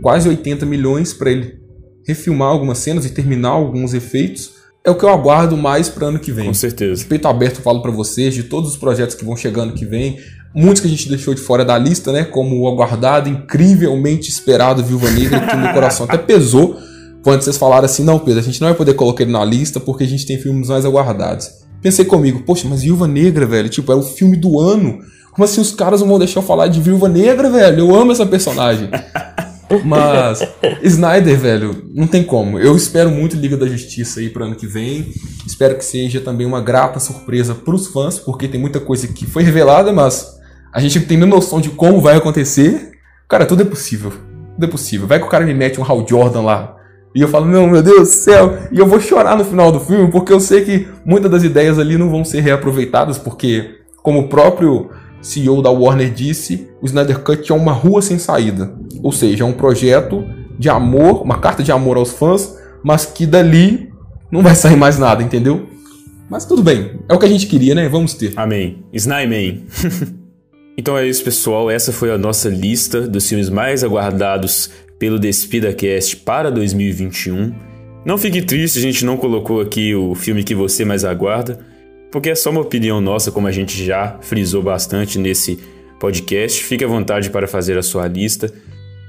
quase 80 milhões para ele refilmar algumas cenas e terminar alguns efeitos. É o que eu aguardo mais para ano que vem. Com certeza. De peito aberto falo para vocês de todos os projetos que vão chegando que vem. Muitos que a gente deixou de fora da lista, né? Como o aguardado, incrivelmente esperado Viúva Negra, que no coração até pesou quando vocês falaram assim: não, Pedro, a gente não vai poder colocar ele na lista porque a gente tem filmes mais aguardados. Pensei comigo, poxa, mas Viúva Negra, velho, tipo, era o filme do ano. Como assim os caras não vão deixar eu falar de Viúva Negra, velho? Eu amo essa personagem. Mas Snyder, velho, não tem como. Eu espero muito Liga da Justiça aí pro ano que vem. Espero que seja também uma grata surpresa pros fãs, porque tem muita coisa que foi revelada, mas a gente tem nem noção de como vai acontecer. Cara, tudo é possível. Tudo é possível. Vai que o cara me mete um Hal Jordan lá. E eu falo, não, meu Deus do céu. E eu vou chorar no final do filme, porque eu sei que muitas das ideias ali não vão ser reaproveitadas, porque, como o próprio CEO da Warner disse, o Snyder Cut é uma rua sem saída. Ou seja, é um projeto de amor, uma carta de amor aos fãs, mas que dali não vai sair mais nada, entendeu? Mas tudo bem, é o que a gente queria, né? Vamos ter. Amém. Snyman. então é isso, pessoal. Essa foi a nossa lista dos filmes mais aguardados pelo DespidaCast para 2021. Não fique triste, a gente não colocou aqui o filme que você mais aguarda, porque é só uma opinião nossa, como a gente já frisou bastante nesse podcast. Fique à vontade para fazer a sua lista.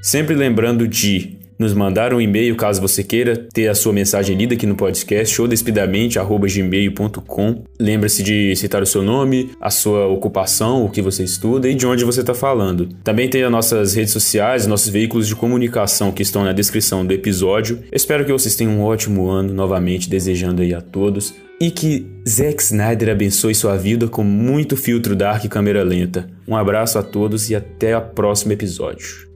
Sempre lembrando de nos mandar um e-mail caso você queira ter a sua mensagem lida aqui no podcast ou despidamente@gmail.com. Lembre-se de citar o seu nome, a sua ocupação, o que você estuda e de onde você está falando. Também tem as nossas redes sociais, nossos veículos de comunicação que estão na descrição do episódio. Espero que vocês tenham um ótimo ano novamente, desejando aí a todos e que Zack Snyder abençoe sua vida com muito filtro dark e câmera lenta. Um abraço a todos e até o próximo episódio.